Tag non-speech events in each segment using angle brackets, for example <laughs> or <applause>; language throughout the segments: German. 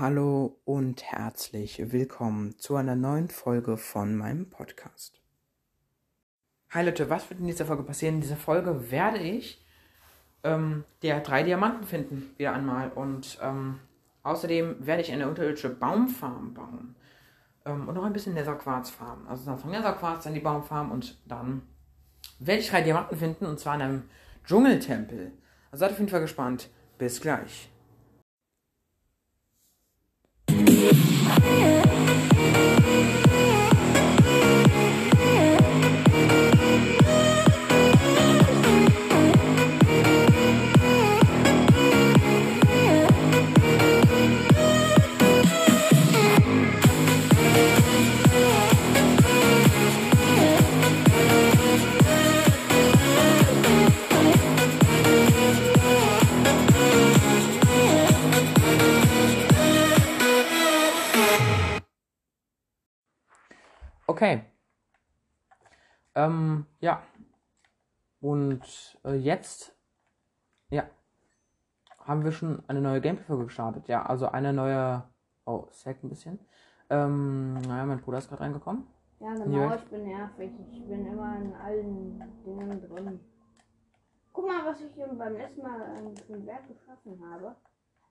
Hallo und herzlich willkommen zu einer neuen Folge von meinem Podcast. Hi Leute, was wird in dieser Folge passieren? In dieser Folge werde ich ähm, der drei Diamanten finden, wieder einmal. Und ähm, außerdem werde ich eine unterirdische Baumfarm bauen. Ähm, und noch ein bisschen Netherquarz farmen. Also von Netherquarz dann die Baumfarm und dann werde ich drei Diamanten finden und zwar in einem Dschungeltempel. Also seid auf jeden Fall gespannt. Bis gleich. Yeah. Okay. Ähm, ja. Und äh, jetzt, ja, haben wir schon eine neue Gameplay-Folge gestartet. Ja, also eine neue. Oh, Sack ein bisschen. Ähm, naja, mein Bruder ist gerade reingekommen. Ja, genau, ich bin nervig. Ich bin immer in allen Dingen drin. Guck mal, was ich hier beim letzten Mal ähm, ein Werk geschaffen habe.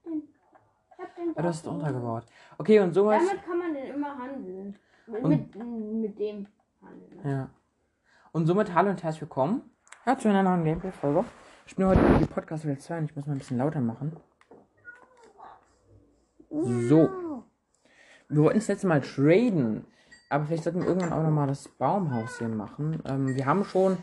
Den, ich hab den Ah, es drauf- untergebaut. Okay, und sowas. Damit kann man den immer handeln. Mit, Und- mit, mit dem handeln. Ja. Und somit hallo und herzlich willkommen. Ja, zu einer neuen Gameplay-Folge. Ich bin heute die Podcast Welt 2 und ich muss mal ein bisschen lauter machen. So. Wir wollten das letzte Mal traden. Aber vielleicht sollten wir irgendwann auch nochmal das Baumhaus hier machen. Ähm, wir haben schon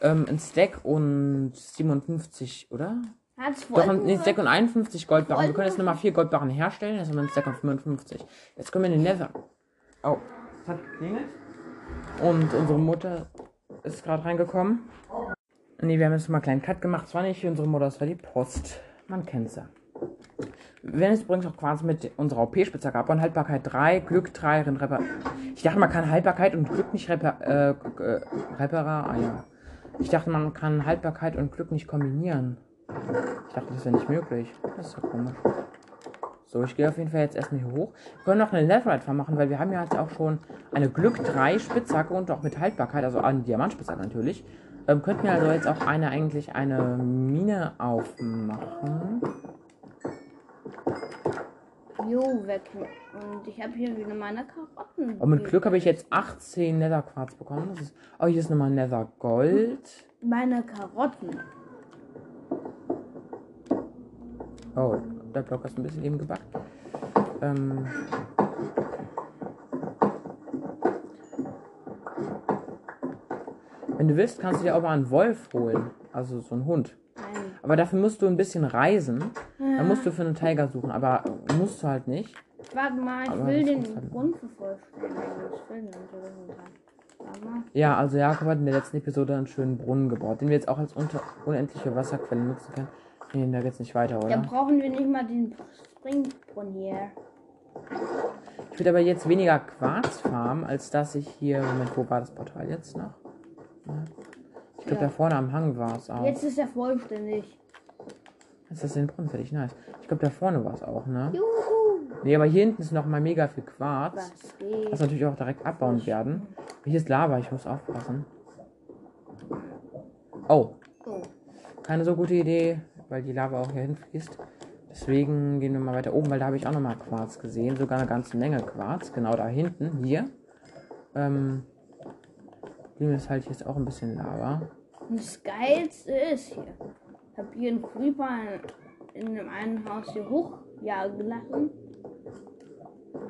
ähm, ein Stack und 57, oder? Hat's Doch, nee, wir- Stack und 51 Goldbarren. Wir können jetzt nochmal 4 Goldbarren herstellen. Jetzt haben wir einen Stack und 55. Jetzt können wir in den Nether. Oh, es hat geklingelt. Und unsere Mutter ist gerade reingekommen. Nee, wir haben jetzt mal einen kleinen Cut gemacht. Es war nicht unsere Mutter, es war die Post. Man kennt's ja. Wir werden jetzt übrigens auch quasi mit unserer OP-Spitzhacke abbauen. Haltbarkeit 3, Glück 3, Repar. Ich dachte, man kann Haltbarkeit und Glück nicht repar äh, äh. Ah ja. Ich dachte, man kann Haltbarkeit und Glück nicht kombinieren. Ich dachte, das wäre nicht möglich. Das ist ja komisch. So, ich gehe auf jeden Fall jetzt erstmal hier hoch. Wir können noch eine Netherite Farm machen, weil wir haben ja jetzt auch schon eine Glück 3 Spitzhacke und auch mit Haltbarkeit, also eine Diamantspitzhacke natürlich. Ähm, könnten wir also jetzt auch eine eigentlich eine Mine aufmachen. Jo, weg. Und ich habe hier wieder meine Karotten. Und mit Glück habe ich jetzt 18 Netherquarz bekommen. Das ist, oh, hier ist nochmal Nether Gold. Meine Karotten. Oh, der Block ist ein bisschen eben gebackt. Ähm. Wenn du willst, kannst du dir auch mal einen Wolf holen. Also so einen Hund. Aber dafür musst du ein bisschen reisen. Dann musst du für einen Tiger suchen. Aber musst du halt nicht. Warte mal, ich Aber will den halt- Grund vervollständigen. Ich will den. Ja, also Jakob hat in der letzten Episode einen schönen Brunnen gebaut, den wir jetzt auch als unter unendliche Wasserquelle nutzen können. Nee, da geht's nicht weiter, Da oder? brauchen wir nicht mal den Springbrunnen hier. Ich würde aber jetzt weniger Quarz farmen, als dass ich hier. Moment, wo war das Portal jetzt noch? Ich glaube, Ja. da vorne am Hang war es auch. Jetzt ist er vollständig. Ist das den Brunnen fertig? Nice. Ich glaube, da vorne war es auch, ne? Juhu. Nee, aber hier hinten ist noch mal mega viel Quarz. Was geht? Was natürlich auch direkt abbauen werden. Hier ist Lava, ich muss aufpassen. Oh, Oh. keine so gute Idee, weil die Lava auch hier hinfließt. Deswegen gehen wir mal weiter oben, weil da habe ich auch nochmal Quarz gesehen. Sogar eine ganze Menge Quarz. Genau da hinten, hier. Ähm, hier ist halt ist auch ein bisschen Lava. Und das Geilste ist hier. Ich habe hier einen Creeper in, in dem einen Haus hier hochjagen lassen.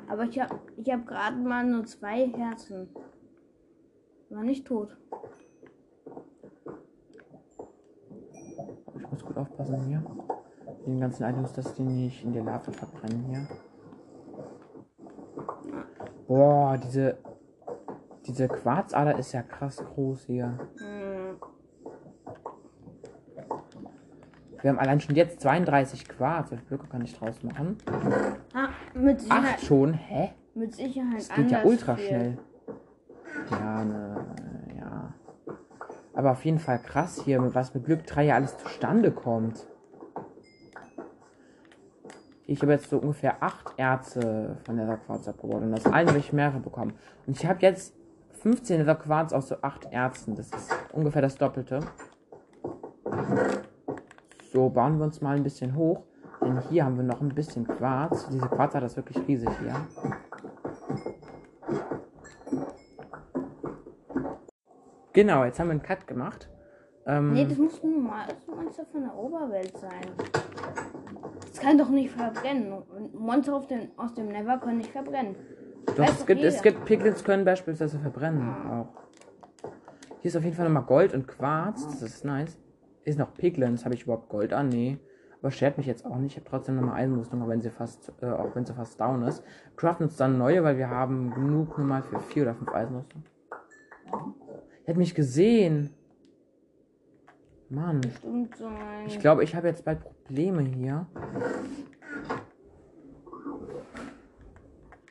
Aber ich habe ich hab gerade mal nur zwei Herzen. War nicht tot. Ich muss gut aufpassen hier. Den ganzen Items, dass die nicht in der Lava verbrennen hier. Boah, diese. Diese Quarzader ist ja krass groß hier. Hm, Wir haben allein schon jetzt 32 Quarz. Wie Blöcke kann ich draus machen? ah, mit Sicherheit, Acht schon? Hä? mit Sicherheit Das geht ja ultra viel. schnell. Ja, ne. Aber auf jeden Fall krass hier, was mit Glück 3 ja alles zustande kommt. Ich habe jetzt so ungefähr acht Erze von Nether Quarz abgebaut und aus allen habe ich mehrere bekommen. Und ich habe jetzt 15 Nether Quarz aus so acht Erzen. Das ist ungefähr das Doppelte. So, bauen wir uns mal ein bisschen hoch. Denn hier haben wir noch ein bisschen Quarz. Diese Quarz hat das wirklich riesig hier. Genau, jetzt haben wir einen Cut gemacht. Ähm, Nee, das muss ein normales Monster von der Oberwelt sein. Das kann doch nicht verbrennen. Monster den, aus dem Never können nicht verbrennen. Doch, es gibt, es jeder. gibt Piglins können beispielsweise verbrennen auch. Hier ist auf jeden Fall nochmal Gold und Quarz. Das ist nice. Ist noch Piglins. Habe ich überhaupt Gold an? Nee. Aber schert mich jetzt auch nicht. Ich habe trotzdem nochmal Eisenrüstung, auch wenn sie fast, äh, auch wenn sie fast down ist. Craften uns dann neue, weil wir haben genug nochmal für vier oder fünf Eisenrüstung. Er hat mich gesehen. Mann. Stimmt so ein. Ich glaube, ich habe jetzt bald Probleme hier.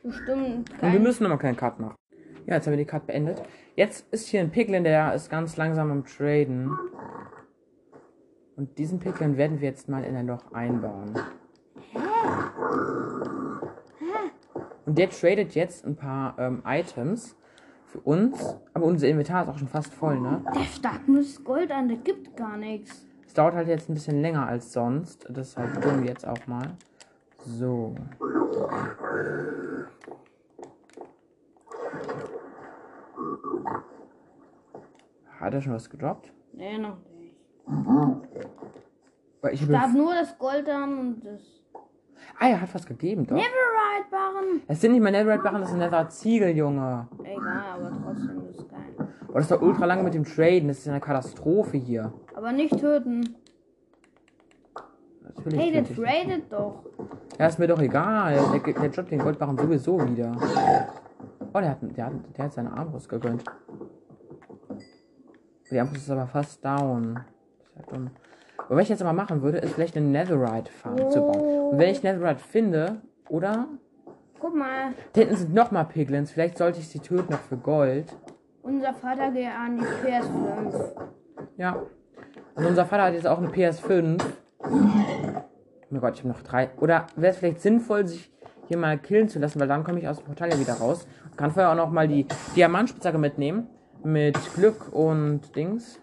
Bestimmt Und wir müssen nochmal keinen Cut machen. Ja, jetzt haben wir die Cut beendet. Jetzt ist hier ein Piglin, der ist ganz langsam am Traden. Und diesen Piglin werden wir jetzt mal in ein Loch einbauen. Und der tradet jetzt ein paar ähm, Items für uns. Aber unser Inventar ist auch schon fast voll, ne? Der das Gold an, der gibt gar nichts. Es dauert halt jetzt ein bisschen länger als sonst. Ist halt dumm jetzt auch mal. So. Hat er schon was gedroppt? Nee, noch nicht. Ich überf- nur das Gold an und das. Ah, er hat was gegeben, doch. Neverite-Barren. Es sind nicht mal Netherite-Barren, das sind Nether-Ziegel, Junge. Egal, aber trotzdem ist es geil. Oh, das ist doch ultra lange mit dem Traden. Das ist ja eine Katastrophe hier. Aber nicht töten. Natürlich. Hey, der tradet doch. Ja, ist mir doch egal. Der, der, der droppt den Goldbarren sowieso wieder. Oh, der hat, der hat, der hat seine Armbrust gegönnt. Die Armbrust ist aber fast down. Das ist ja dumm. Aber was ich jetzt aber machen würde, ist vielleicht eine Netherite-Farm zu bauen. Und wenn ich Netherite finde, oder? Guck mal, Da hinten sind nochmal Piglins. Vielleicht sollte ich sie töten noch für Gold. unser Vater geht an die PS5. Ja. Also unser Vater hat jetzt auch eine PS5. Oh mein Gott, ich habe noch drei. Oder wäre es vielleicht sinnvoll, sich hier mal killen zu lassen, weil dann komme ich aus dem Portal ja wieder raus. Und kann vorher auch noch mal die Diamantspitzhacke mitnehmen. Mit Glück und Dings.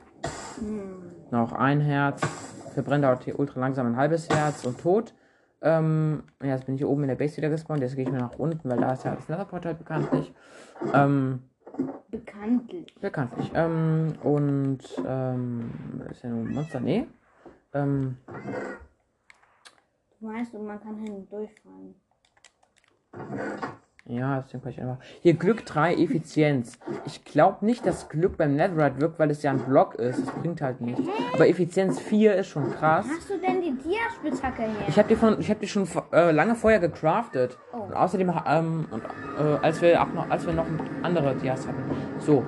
Noch ein Herz. Verbrennt dauert hier ultra langsam ein halbes Herz und tot. Ähm, ja, jetzt bin ich hier oben in der Base wieder gespawnt. Jetzt gehe ich mal nach unten, weil da ist ja das Netherportal bekanntlich. Ähm, Bekanntlich. Bekanntlich. Ähm, und, ähm, ist ja nur ein Monster? Nee. Ähm, Du und man kann hinten durchfallen. Ja, deswegen kann ich einfach. Hier Glück 3, Effizienz. Ich glaube nicht, dass Glück beim Netherite wirkt, weil es ja ein Block ist. Das bringt halt nichts. Aber Effizienz 4 ist schon krass. Hast du denn die Dia-Spitzhacke her? Ich habe die, von- ich hab die schon äh, lange vorher gecraftet. Oh. Und außerdem, ähm, und, äh, als, wir auch noch, als wir noch andere Dias hatten. So.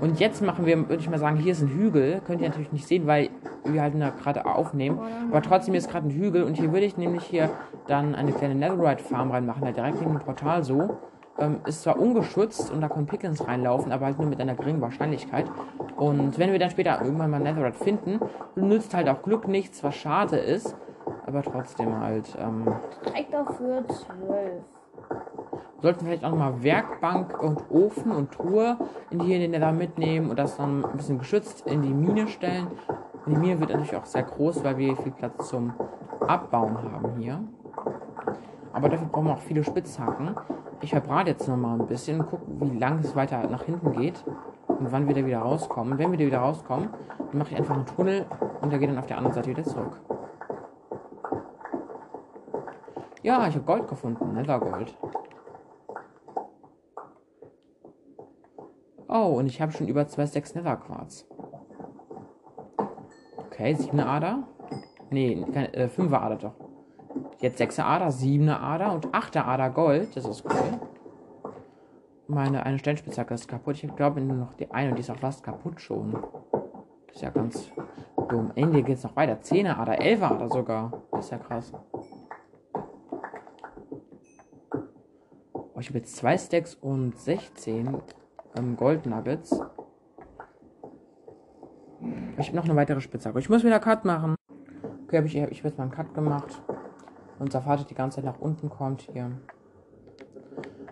Und jetzt machen wir, würde ich mal sagen, hier ist ein Hügel. Könnt ihr natürlich nicht sehen, weil wir halt gerade aufnehmen. Aber trotzdem ist gerade ein Hügel. Und hier würde ich nämlich hier dann eine kleine Netherite-Farm reinmachen, halt direkt neben dem Portal so. Ähm, ist zwar ungeschützt und da können Pickens reinlaufen, aber halt nur mit einer geringen Wahrscheinlichkeit. Und wenn wir dann später irgendwann mal Netherite finden, nützt halt auch Glück nichts, was schade ist. Aber trotzdem halt, ähm, Direkt auf für 12. sollten vielleicht auch nochmal Werkbank und Ofen und Truhe in die hier in den Nether mitnehmen und das dann ein bisschen geschützt in die Mine stellen. Und die Mine wird natürlich auch sehr groß, weil wir viel Platz zum Abbauen haben hier. Aber dafür brauchen wir auch viele Spitzhacken. Ich verbrate jetzt nochmal ein bisschen und gucke, wie lang es weiter nach hinten geht und wann wir da wieder rauskommen. Wenn wir da wieder rauskommen, dann mache ich einfach einen Tunnel und der geht dann auf der anderen Seite wieder zurück. Ja, ich habe Gold gefunden, Nethergold. Oh, und ich habe schon über 2,6 Netherquarz. Okay, 7 Ader. Nee, keine, äh, 5 Ader doch. Jetzt 6 Ader, 7 Ader und 8 Ader Gold. Das ist cool. Meine eine Steinspitzhacke ist kaputt. Ich glaube nur noch die eine und die ist auch fast kaputt schon. Das ist ja ganz dumm. Ende geht's noch weiter. 10 Ader, 11 Ader sogar. Das ist ja krass. Oh, ich habe jetzt 2 Stacks und 16 ähm, Gold Nuggets. Ich habe noch eine weitere Spitzhacke. Ich muss wieder Cut machen. Okay, hab ich, ich habe jetzt mal einen Cut gemacht. unser Vater die ganze Zeit nach unten kommt hier.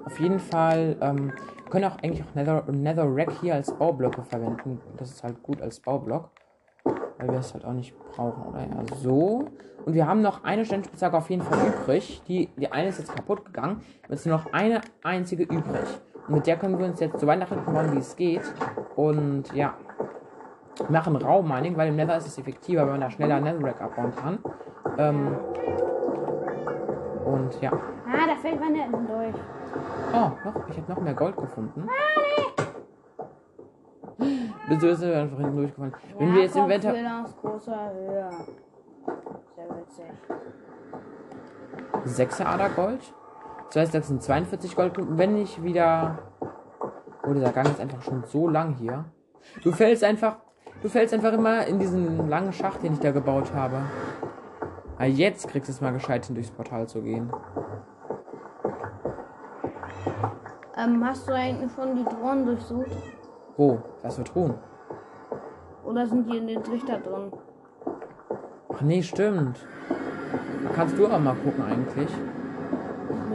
Auf jeden Fall ähm, können auch eigentlich auch Nether, Netherrack hier als Baublöcke verwenden. Das ist halt gut als Baublock. Weil wir es halt auch nicht brauchen, oder? Ja, so. Und wir haben noch eine Steinspitzhacke auf jeden Fall übrig. Die, die eine ist jetzt kaputt gegangen. Jetzt nur noch eine einzige übrig. Und mit der können wir uns jetzt so weit nach hinten bauen, wie es geht. Und ja. Machen Raummining, weil im Nether ist es effektiver, wenn man da schneller Netherrack abbauen kann. Ähm, und ja. Ah, da fällt meine Enten durch. Oh, noch, ich habe noch mehr Gold gefunden. Bist du ist einfach hinten durchgefallen. Wenn wir jetzt im Wetter. Aus großer Höhe. Sehr witzig. 6 Ader Gold. Das heißt, das sind 42 Goldklumpen. Wenn ich wieder. Oh, dieser Gang ist einfach schon so lang hier. Du fällst einfach. Du fällst einfach immer in diesen langen Schacht, den ich da gebaut habe. Ah, jetzt kriegst du es mal gescheit hin, durchs Portal zu gehen. Ähm, hast du eigentlich schon die Drohnen durchsucht? Wo? Was für Truhen? Oder sind die in den Trichter drin? Ach nee, stimmt. Kannst du auch mal gucken eigentlich.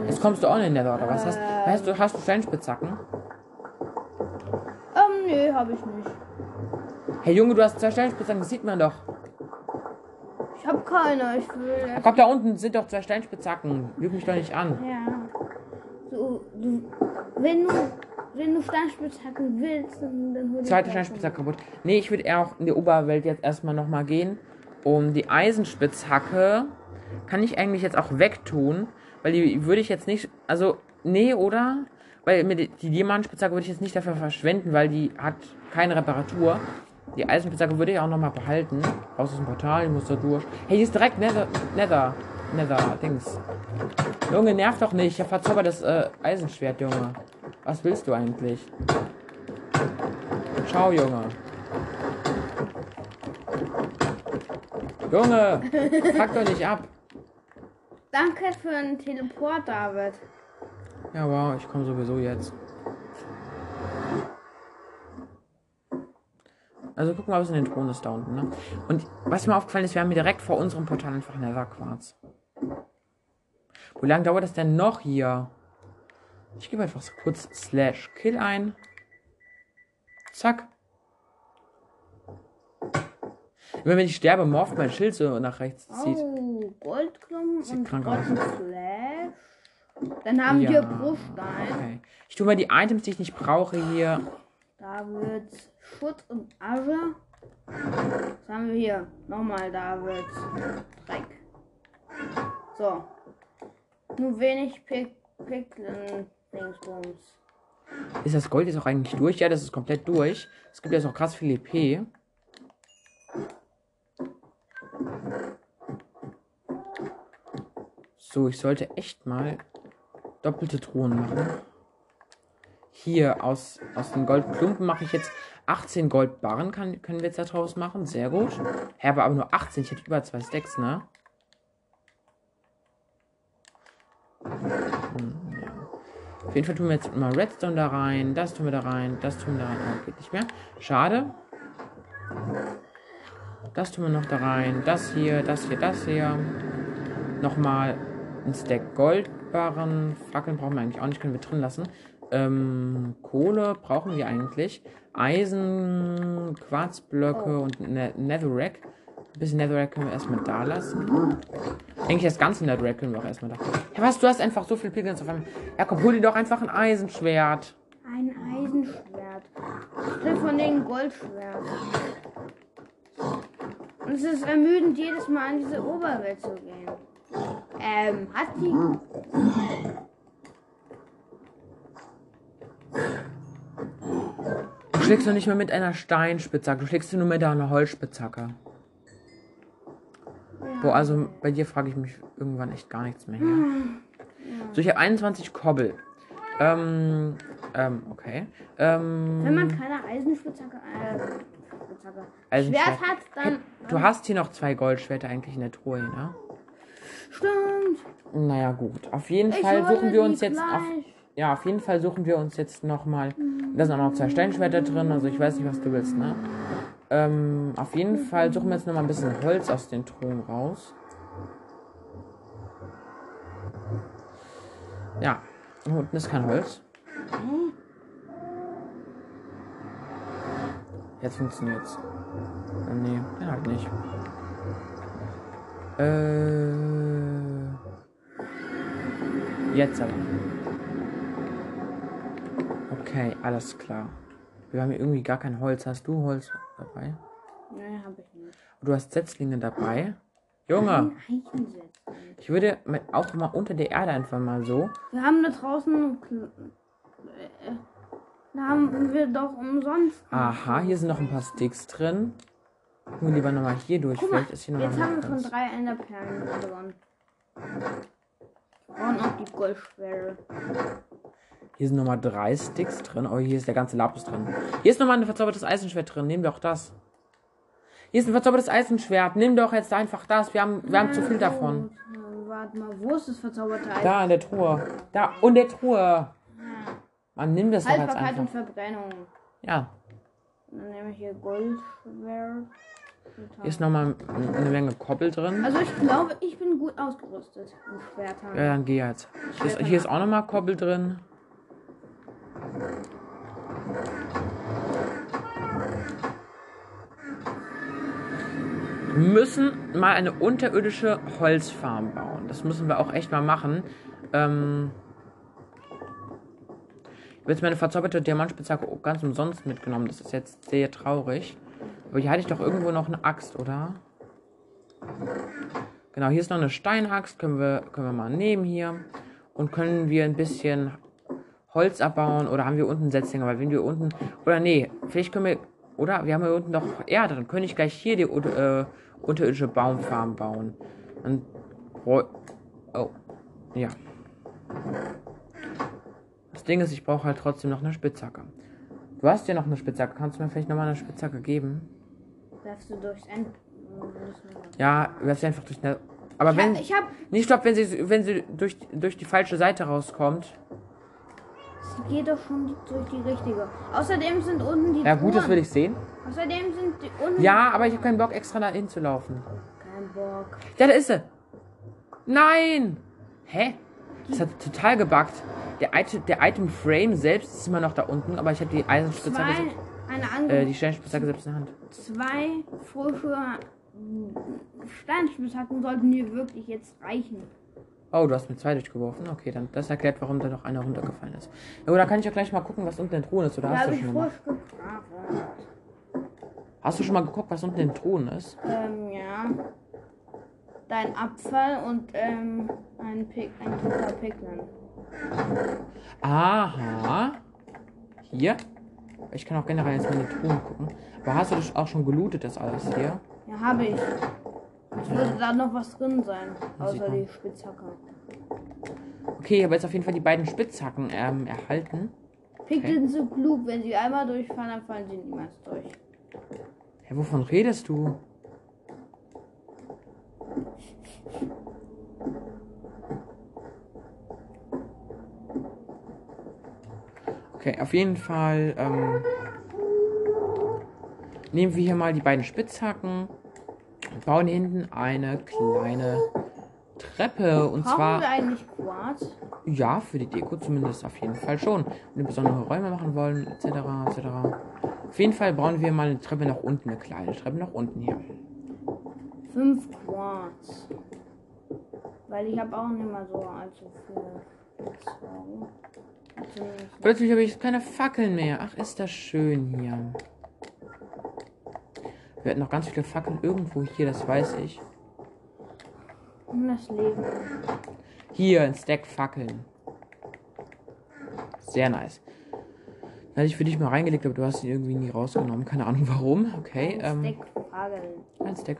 Jetzt kommst du auch in Nether, oder was? Hast, hast du, hast du Steinspitzhacken? Ähm, nee, hab ich nicht. Hey Junge, du hast zwei Steinspitzhacken, das sieht man doch. Ich hab keine, ich will. Ach, komm, da unten sind doch zwei Steinspitzhacken. Lüg mich doch nicht an. Ja. Du, du, wenn du, wenn du Steinspitzhacke willst, dann, dann hol Zweite Steinspitzhacke kaputt. Nee, ich würde eher auch in die Oberwelt jetzt erstmal nochmal gehen. Um die Eisenspitzhacke kann ich eigentlich jetzt auch wegtun. Weil die würde ich jetzt nicht. Also, nee, oder? Weil die, die Diamantspitzhacke würde ich jetzt nicht dafür verschwenden, weil die hat keine Reparatur. Die Eisenspitzhacke würde ich auch nochmal behalten. Raus aus dem Portal, ich muss da durch. Hey, hier ist direkt Nether. Nether. Nether, Dings. Junge, nerv doch nicht. Ich hab verzaubertes äh, Eisenschwert, Junge. Was willst du eigentlich? Ciao, Junge. Junge, <laughs> pack doch nicht ab. Danke für den Teleport, David. Ja, wow, ich komme sowieso jetzt. Also guck mal, was in den Thron ist da unten, ne? Und was mir aufgefallen ist, wir haben hier direkt vor unserem Portal einfach Netherquarz. Wie lange dauert das denn noch hier? Ich gebe einfach so kurz slash kill ein. Zack. Immer wenn ich sterbe, morpht mein Schild so nach rechts zieht. Oh, Goldklumpen Sieht und krank aus. Dann haben wir Bruchstein. Okay. Ich tue mal die Items, die ich nicht brauche, hier. Da wird Schutt und Asche. Was haben wir hier? Nochmal, da wird Dreck. So. Nur wenig Pick Dingsbums. Ist das Gold jetzt auch eigentlich durch? Ja, das ist komplett durch. Es gibt jetzt auch krass viel EP. So, ich sollte echt mal doppelte Truhen machen. Hier aus, aus den Goldklumpen mache ich jetzt 18 Goldbarren, kann, können wir jetzt daraus machen. Sehr gut. Hä, aber nur 18. Ich hätte über zwei Stacks, ne? Hm, ja. Auf jeden Fall tun wir jetzt mal Redstone da rein, das tun wir da rein, das tun wir da rein. Oh, geht nicht mehr. Schade. Das tun wir noch da rein. Das hier, das hier, das hier. Nochmal ein Stack Goldbarren. Fackeln brauchen wir eigentlich auch nicht, können wir drin lassen. Ähm, Kohle brauchen wir eigentlich. Eisen, Quarzblöcke und ne Netherrack. Ein bisschen Netherrack können wir erstmal da lassen. Eigentlich das ganze Netherrack können wir auch erstmal da. Ja, was? Du hast einfach so viel Pilgrims auf einmal. Ja, komm, hol dir doch einfach ein Eisenschwert. Ein Eisenschwert. Ich will von den Goldschwert. Und es ist ermüdend, jedes Mal an diese Oberwelt zu gehen. Ähm, hat die. Du schlägst doch nicht mehr mit einer Steinspitzhacke, du schlägst nur mit einer Holzspitzhacke. Boah, also bei dir frage ich mich irgendwann echt gar nichts mehr. Hier. So, ich habe 21 Kobbel. Ähm, ähm, okay. Ähm, Wenn man keine Eisenspitzhacke. Äh, Spitzhacke. Eisenschwert. Schwert hat, dann. du hast hier noch zwei Goldschwerter eigentlich in der Truhe, ne? Stimmt. Naja, gut. Auf jeden Ich Fall suchen wir uns jetzt. Auf, ja, auf jeden Fall suchen wir uns jetzt nochmal. Da sind auch noch zwei Steinschwerter drin, also ich weiß nicht, was du willst, ne? Ähm, auf jeden Fall suchen wir jetzt nochmal ein bisschen Holz aus den Truhen raus. Ja. Unten ist kein Holz. Jetzt funktioniert's. Äh, nee, ja, halt nicht. Äh. Jetzt aber. Okay, alles klar. Wir haben hier irgendwie gar kein Holz. Hast du Holz dabei? Nee, hab ich nicht. Du hast Setzlinge dabei. Junge, ich würde auch mal unter der Erde einfach mal so. Wir haben da draußen. Kl- Äh, da haben wir doch umsonst. Aha, hier sind noch ein paar Sticks drin. Gucken wir lieber nochmal hier durch. Guck mal, Vielleicht ist hier noch jetzt haben wir schon drei Enderperlen gewonnen. Und noch die Goldschwere. Hier sind nochmal drei Sticks drin. Oh, hier ist der ganze Lapis drin. Hier ist nochmal ein verzaubertes Eisenschwert drin. Nimm doch das. Hier ist ein verzaubertes Eisenschwert. Nimm doch jetzt einfach das. Wir haben, wir haben zu viel davon. Warte mal, wo ist das verzauberte Eisen? Da in der Truhe. Da und der Truhe. Ja. Man nimmt das doch jetzt Haltbarkeit und einfach. Verbrennung. Ja. Dann nehme ich hier Goldschwere. Hier ist nochmal eine Menge Koppel drin. Also ich glaube, ich bin gut ausgerüstet. Ja, dann geh jetzt. Hier ist, hier ist auch nochmal Koppel drin. Müssen mal eine unterirdische Holzfarm bauen. Das müssen wir auch echt mal machen. Ähm ich habe jetzt meine verzauberte Diamantspitzhacke ganz umsonst mitgenommen. Das ist jetzt sehr traurig. Aber hier hatte ich doch irgendwo noch eine Axt, oder? Genau, hier ist noch eine Steinaxt, können wir, können wir mal nehmen hier. Und können wir ein bisschen Holz abbauen oder haben wir unten Setzlinge? Weil wenn wir unten, oder nee, vielleicht können wir, oder wir haben hier unten doch Erde, dann könnte ich gleich hier die äh, unterirdische Baumfarm bauen. Bräu- oh, ja. Das Ding ist, ich brauche halt trotzdem noch eine Spitzhacke. Du hast ja noch eine Spitzhacke, kannst du mir vielleicht nochmal eine Spitzhacke geben? Darfst du durchs End. Ja, du hast einfach durch eine. Aber Ich wenn. hab, ich hab, Nee, stopp, wenn sie, wenn sie durch, durch die falsche Seite rauskommt. Sie geht doch schon durch die richtige. Außerdem sind unten die. Ja, gut, das Truhen. will ich sehen. Außerdem sind die unten. Ja, aber ich habe keinen Bock, extra dahin zu laufen. Kein Bock. Ja, da ist sie. Nein! Hä? Das hat total gebuggt. Der, Item, der Item Frame selbst ist immer noch da unten, aber ich habe die Eisenspitzhacke, äh, die Steinspitzhacke selbst in der Hand. zwei frische Steinspitzhacken sollten mir wirklich jetzt reichen. Oh, du hast mir zwei durchgeworfen. Okay, dann das erklärt, warum da noch einer runtergefallen ist. Ja, oder kann ich ja gleich mal gucken, was unten in den Truhen ist. Oder Da hast du ich schon mal? Hast du schon mal geguckt, was unten in den Truhen ist? Ähm, ja. Dein Apfel und ähm, ein, Pick, ein toter Piglin. Aha. Hier. Ich kann auch generell jetzt meine Truhen gucken. Aber hast du das auch schon gelootet, das alles hier? Ja, habe ich. Es würde da noch was drin sein, außer die Spitzhacke. Okay, ich habe jetzt auf jeden Fall die beiden Spitzhacken ähm, erhalten. Piglin sind klug, wenn sie einmal durchfallen, dann fallen sie niemals durch. Hä, wovon redest du? Okay, auf jeden Fall ähm, nehmen wir hier mal die beiden Spitzhacken bauen hinten eine kleine Treppe. Und Brauchen zwar wir eigentlich Quarz? ja, für die Deko zumindest auf jeden Fall schon. Wenn wir besondere Räume machen wollen, etc., etc. Auf jeden Fall bauen wir mal eine Treppe nach unten, eine kleine Treppe nach unten hier. Fünf Quarz. Weil ich habe auch nicht mal so allzu viel Plötzlich habe ich keine Fackeln mehr. Ach, ist das schön hier. Wir hatten noch ganz viele Fackeln irgendwo hier, das weiß ich. Um das Leben. Hier, ein Stack Fackeln. Sehr nice. Den hatte ich für dich mal reingelegt, aber du hast ihn irgendwie nie rausgenommen. Keine Ahnung warum. Okay, Ein ähm, Stack Fageln. ein Stack.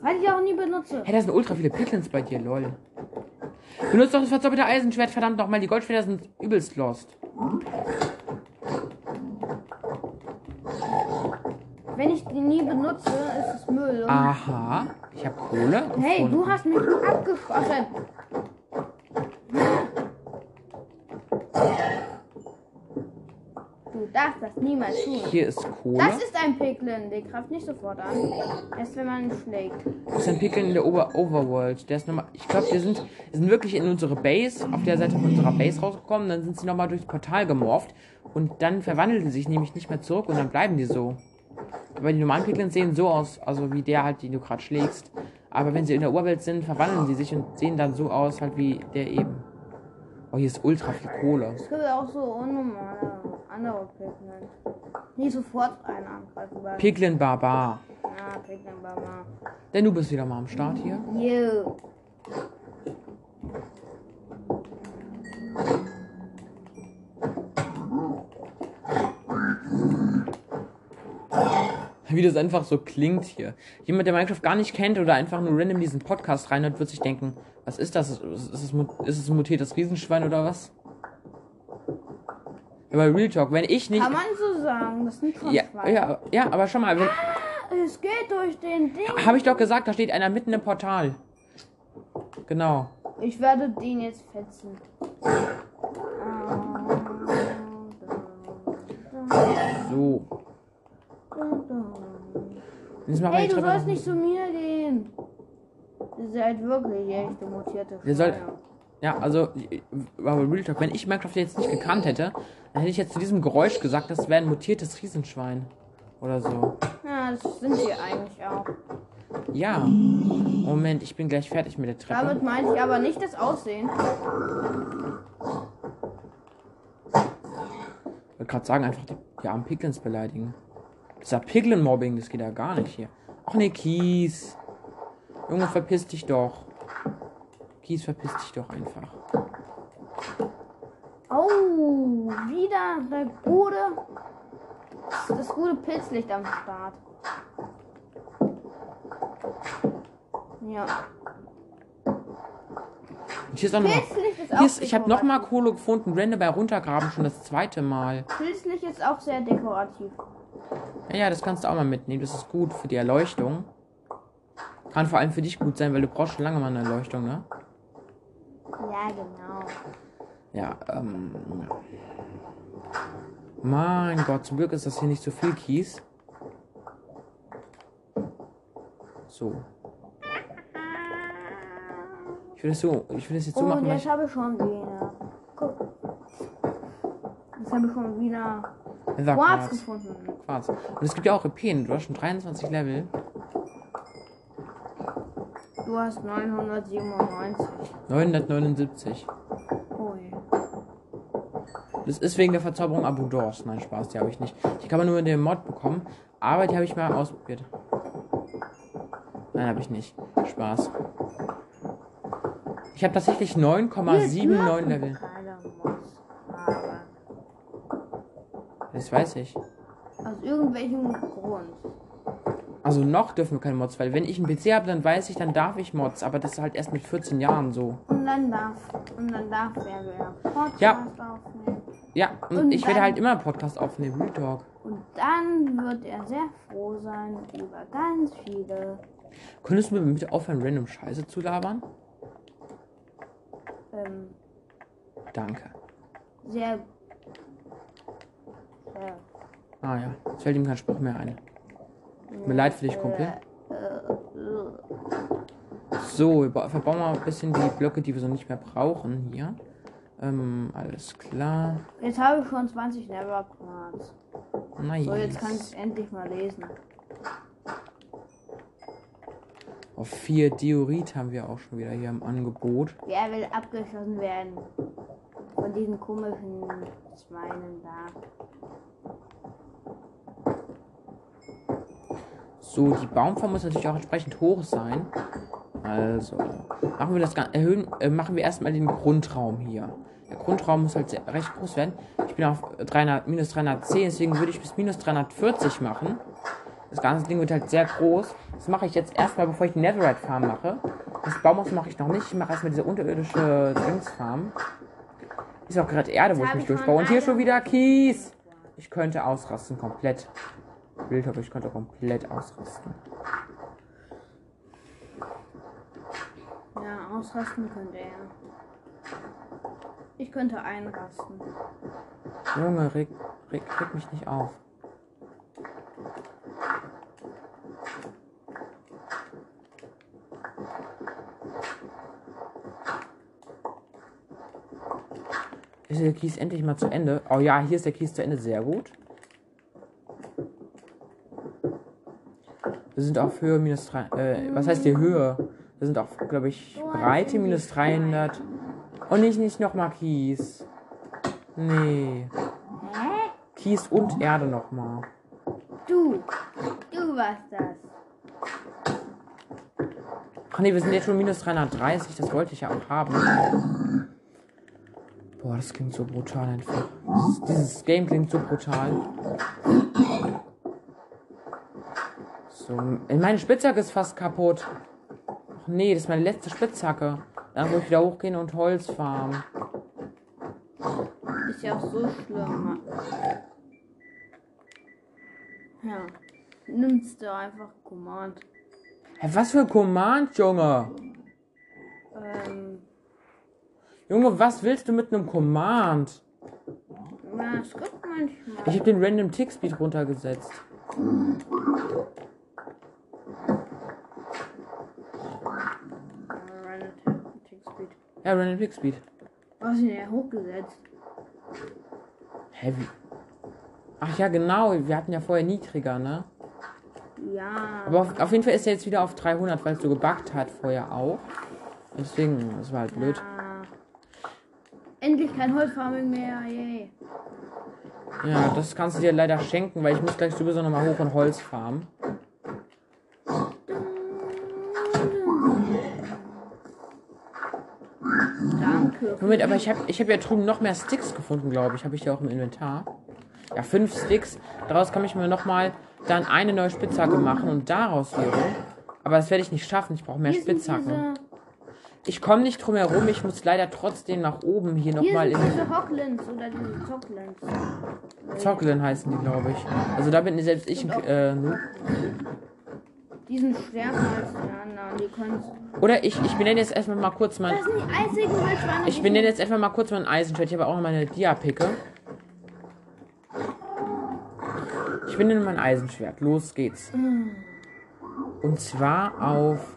Weil ich auch nie benutze. Hey, da sind ultra viele Piglins bei dir, lol. Benutzt doch das verzauberte Eisenschwert, verdammt nochmal. Die Goldschwerter sind übelst lost. Wenn ich die nie benutze, ist es Müll. Aha, ich habe Kohle. hey, gefunden. du hast mich abgeschossen. Du darfst das niemals tun. Hier ist Kohle. Das ist ein Piglin. Der greift nicht sofort an. Erst wenn man ihn schlägt. Das ist ein Pickel in der Ober Overworld. Der ist nochmal. Ich glaube, wir sind, sind wirklich in unsere Base, auf der Seite von unserer Base rausgekommen. Dann sind sie nochmal durchs Portal gemorpht. Und dann verwandeln sie sich nämlich nicht mehr zurück und dann bleiben die so. Aber die normalen Piglins sehen so aus, also wie der halt, den du gerade schlägst. Aber wenn sie in der Urwelt sind, verwandeln sie sich und sehen dann so aus, halt wie der eben. Oh, hier ist ultra viel Kohle. Es gibt auch so unnormale andere Piglin. Nicht sofort einen angreifen. Weil, Piglin Barbar. ja, Piglin Baba. Denn du bist wieder mal am Start hier. You. <laughs> Wie das einfach so klingt hier. Jemand, der Minecraft gar nicht kennt oder einfach nur random diesen Podcast reinhört, wird sich denken, was ist das? Ist es, ist es ein mutiertes Riesenschwein oder was? Aber Real Talk, wenn ich nicht... Kann man so sagen. Das sind schon Ja, zwei. ja, ja, aber schau mal, wenn, Es geht durch den Ding. habe ich doch gesagt, da steht einer mitten im Portal. Genau. Ich werde den jetzt fetzen. So. Wir Hey, du sollst nicht zu mir gehen. Ihr seid wirklich echte mutierte Ihr sollt-. Ja, also, aber Real Talk, wenn ich Minecraft jetzt nicht gekannt hätte, dann hätte ich jetzt zu diesem Geräusch gesagt, das wäre ein mutiertes Riesenschwein. Oder so. Ja, das sind sie eigentlich auch. Ja. Moment, ich bin gleich fertig mit der Treppe. Damit meinte ich aber nicht das Aussehen. Ich wollte gerade sagen, einfach die, die armen Piglins beleidigen. Dieser Piglin-Mobbing, das geht ja gar nicht hier. Ach ne, Kies. Junge, verpiss dich doch. Kies, verpiss dich doch einfach. Oh, wieder der gute, das gute Pilzlicht am Start. Ja, Und hier ist auch noch mal, Pilzlicht ist auch hier ist, Ich habe noch mal dekorativ. Kohle gefunden, Rende bei runtergraben, schon das zweite Mal. Pilzlicht ist auch sehr dekorativ. Ja, ja, das kannst du auch mal mitnehmen. Das ist gut für die Erleuchtung. Kann vor allem für dich gut sein, weil du brauchst schon lange mal eine Erleuchtung, ne? Ja, genau. Ja, ähm. Mein Gott, zum Glück ist das hier nicht so viel Kies. So. Ich will das so, ich will das jetzt so Und machen, jetzt ich, habe ich schon wieder. Guck. Jetzt habe ich schon wieder Quarz Quarz. gefunden. Quarz. Und es gibt ja auch Epeen. Du hast schon 23 Level. Du hast 997. 979. Ui. Das ist wegen der Verzauberung Abu Dors. Nein, Spaß, die habe ich nicht. Die kann man nur in dem Mod bekommen. Aber die habe ich mal ausprobiert. Nein, habe ich nicht. Spaß. Ich habe tatsächlich 9,79 dürfen Level. Das weiß ich. Aus irgendwelchem Grund. Also noch dürfen wir keine Mods, weil wenn ich einen PC habe, dann weiß ich, dann darf ich Mods. Aber das ist halt erst mit 14 Jahren so. Und dann darf, und dann darf er wieder Podcast Ja. aufnehmen. Ja, und, Und ich werde halt immer Podcast aufnehmen, Real Talk. Und dann wird er sehr froh sein über ganz viele. Könntest du mir bitte aufhören, random Scheiße zu labern? Ähm, Danke. sehr. sehr Ah ja, jetzt fällt ihm kein Spruch mehr ein. Tut mir leid für dich, Kumpel. So, wir ba- verbauen mal ein bisschen die Blöcke, die wir so nicht mehr brauchen hier. Ähm, alles klar. Jetzt habe ich schon 20 Neverquartz. Nice. So, jetzt kann ich es endlich mal lesen. Auf vier Diorit haben wir auch schon wieder hier im Angebot. Wer will abgeschossen werden? Von diesen komischen Schweinen da. So, die Baumform muss natürlich auch entsprechend hoch sein. Also, machen wir das erhöhen, äh, machen wir erstmal den Grundraum hier. Der Grundraum muss halt sehr, recht groß werden. Ich bin auf 300, minus 310, deswegen würde ich bis minus 340 machen. Das ganze Ding wird halt sehr groß. Das mache ich jetzt erstmal, bevor ich die Netherite Farm mache. Das Baumhaus mache ich noch nicht. Ich mache erstmal diese unterirdische Dings Farm. Ist auch gerade Erde, wo ich mich durchbaue. Und hier schon wieder Kies. Ich könnte ausrasten, komplett. Bild, aber ich könnte komplett ausrasten. Ja, ausrasten könnte er. Ich könnte einrasten. Junge, reg, reg, reg mich nicht auf. Ist der Kies endlich mal zu Ende? Oh ja, hier ist der Kies zu Ende. Sehr gut. Wir sind auf Höhe minus 3. Äh, was heißt die Höhe? Wir sind auf, glaube ich, Breite minus 300. Und nicht, nicht nochmal Kies. Nee. Hä? Kies und Erde nochmal. Du. Du warst das. Ach nee, wir sind jetzt schon minus 330. Das wollte ich ja auch haben. Boah, das klingt so brutal einfach. Das, dieses Game klingt so brutal. So, meine Spitzhacke ist fast kaputt. Ach nee, das ist meine letzte Spitzhacke. Dann muss ich wieder hochgehen und Holz farmen. Ist ja auch so schlimm. Ja. Nimmst du einfach Command. Hä, was für ein Command, Junge? Ähm, Junge, was willst du mit einem Command? na, es gibt manchmal. Ich habe den Random Tick Speed runtergesetzt. Random Tick Speed. Ja, Random Tick Speed. Was ist denn ja hochgesetzt? Wie? Ach ja, genau. Wir hatten ja vorher niedriger, ne? Ja. Aber auf, auf jeden Fall ist er jetzt wieder auf 300, weil es so gebackt hat vorher auch. Deswegen, das war halt blöd. Ja. Endlich kein Holzfarming mehr, yay. Ja, das kannst du dir leider schenken, weil ich muss gleich sowieso nochmal hoch und Holz farmen. Danke. Moment, aber ich habe ich hab ja drüben noch mehr Sticks gefunden, glaube ich. Habe ich ja auch im Inventar. Ja, fünf Sticks. Daraus kann ich mir nochmal dann eine neue Spitzhacke machen und daraus rum. Aber das werde ich nicht schaffen. Ich brauche mehr Spitzhacken. Ich komme nicht drum herum. Ich muss leider trotzdem nach oben hier nochmal in. diese Hocklins oder diese Zocklins. Zockeln heißen die, glaube ich. Also da bin selbst ich ein äh, Noob. Die sind stärker als die anderen. Die können. Oder ich, ich benenne jetzt erstmal mal kurz mein. Das sind die einzigen Wildschweine. Ich benenne jetzt einfach mal kurz mein Eisenschwert. Ich habe auch noch meine Dia-Picke. Ich benenne mein Eisenschwert. Los geht's. Und zwar auf.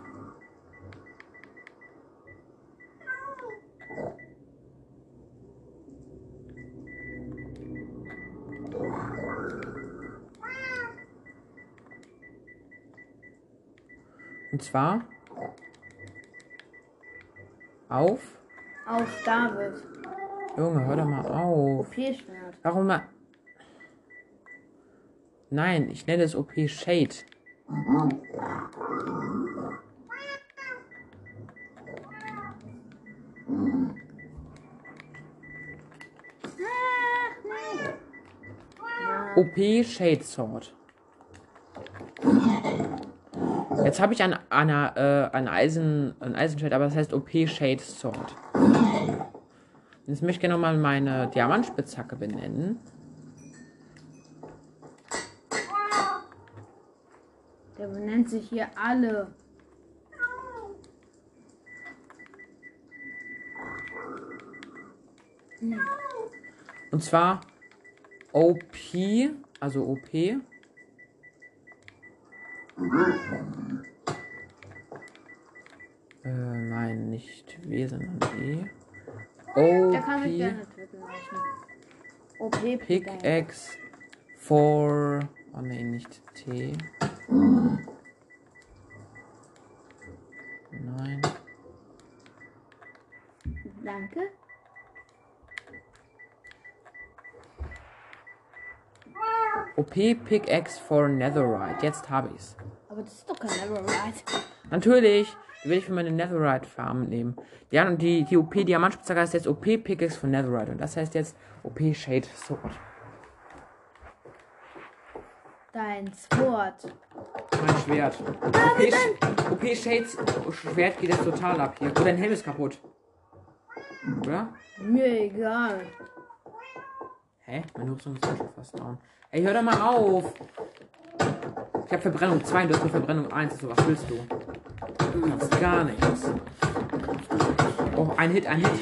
Und zwar auf. Auf David. Junge, hör doch mal auf. OP-Schwert. Warum mal. Nein, ich nenne es OP Shade. OP Shade Sword. Jetzt habe ich ein, eine, äh, ein Eisen, ein Eisenschwert, aber das heißt OP Shade Sword. Jetzt möchte ich gerne nochmal meine Diamantspitzhacke benennen. Der benennt sich hier alle. Und zwar OP, also OP. Äh, nein, nicht W, sondern E. Der kann mich OP gerne lassen. OP Pickaxe for. Oh ne, nicht T. Nein. Danke. OP Pickaxe for Netherite. Jetzt habe ich's. Aber das ist doch kein Neverite. Natürlich. Die will ich für meine Netherite Farm nehmen. Ja, und die, die OP Diamantspitzhacke heißt jetzt OP Pickaxe von Netherite. Und das heißt jetzt OP Shade Sword. Dein Sword. Mein Schwert. OP, Sch- OP Shades Schwert geht jetzt total ab hier. Oh, dein Helm ist kaputt. Oder? Mir egal. Hä? Mein Rüstung ist schon fast down. Ey, hör doch mal auf. Ich hab Verbrennung 2 und du hast nur Verbrennung 1. Also, was willst du? Gab's gar nichts. Oh, ein Hit, ein Hit. <laughs>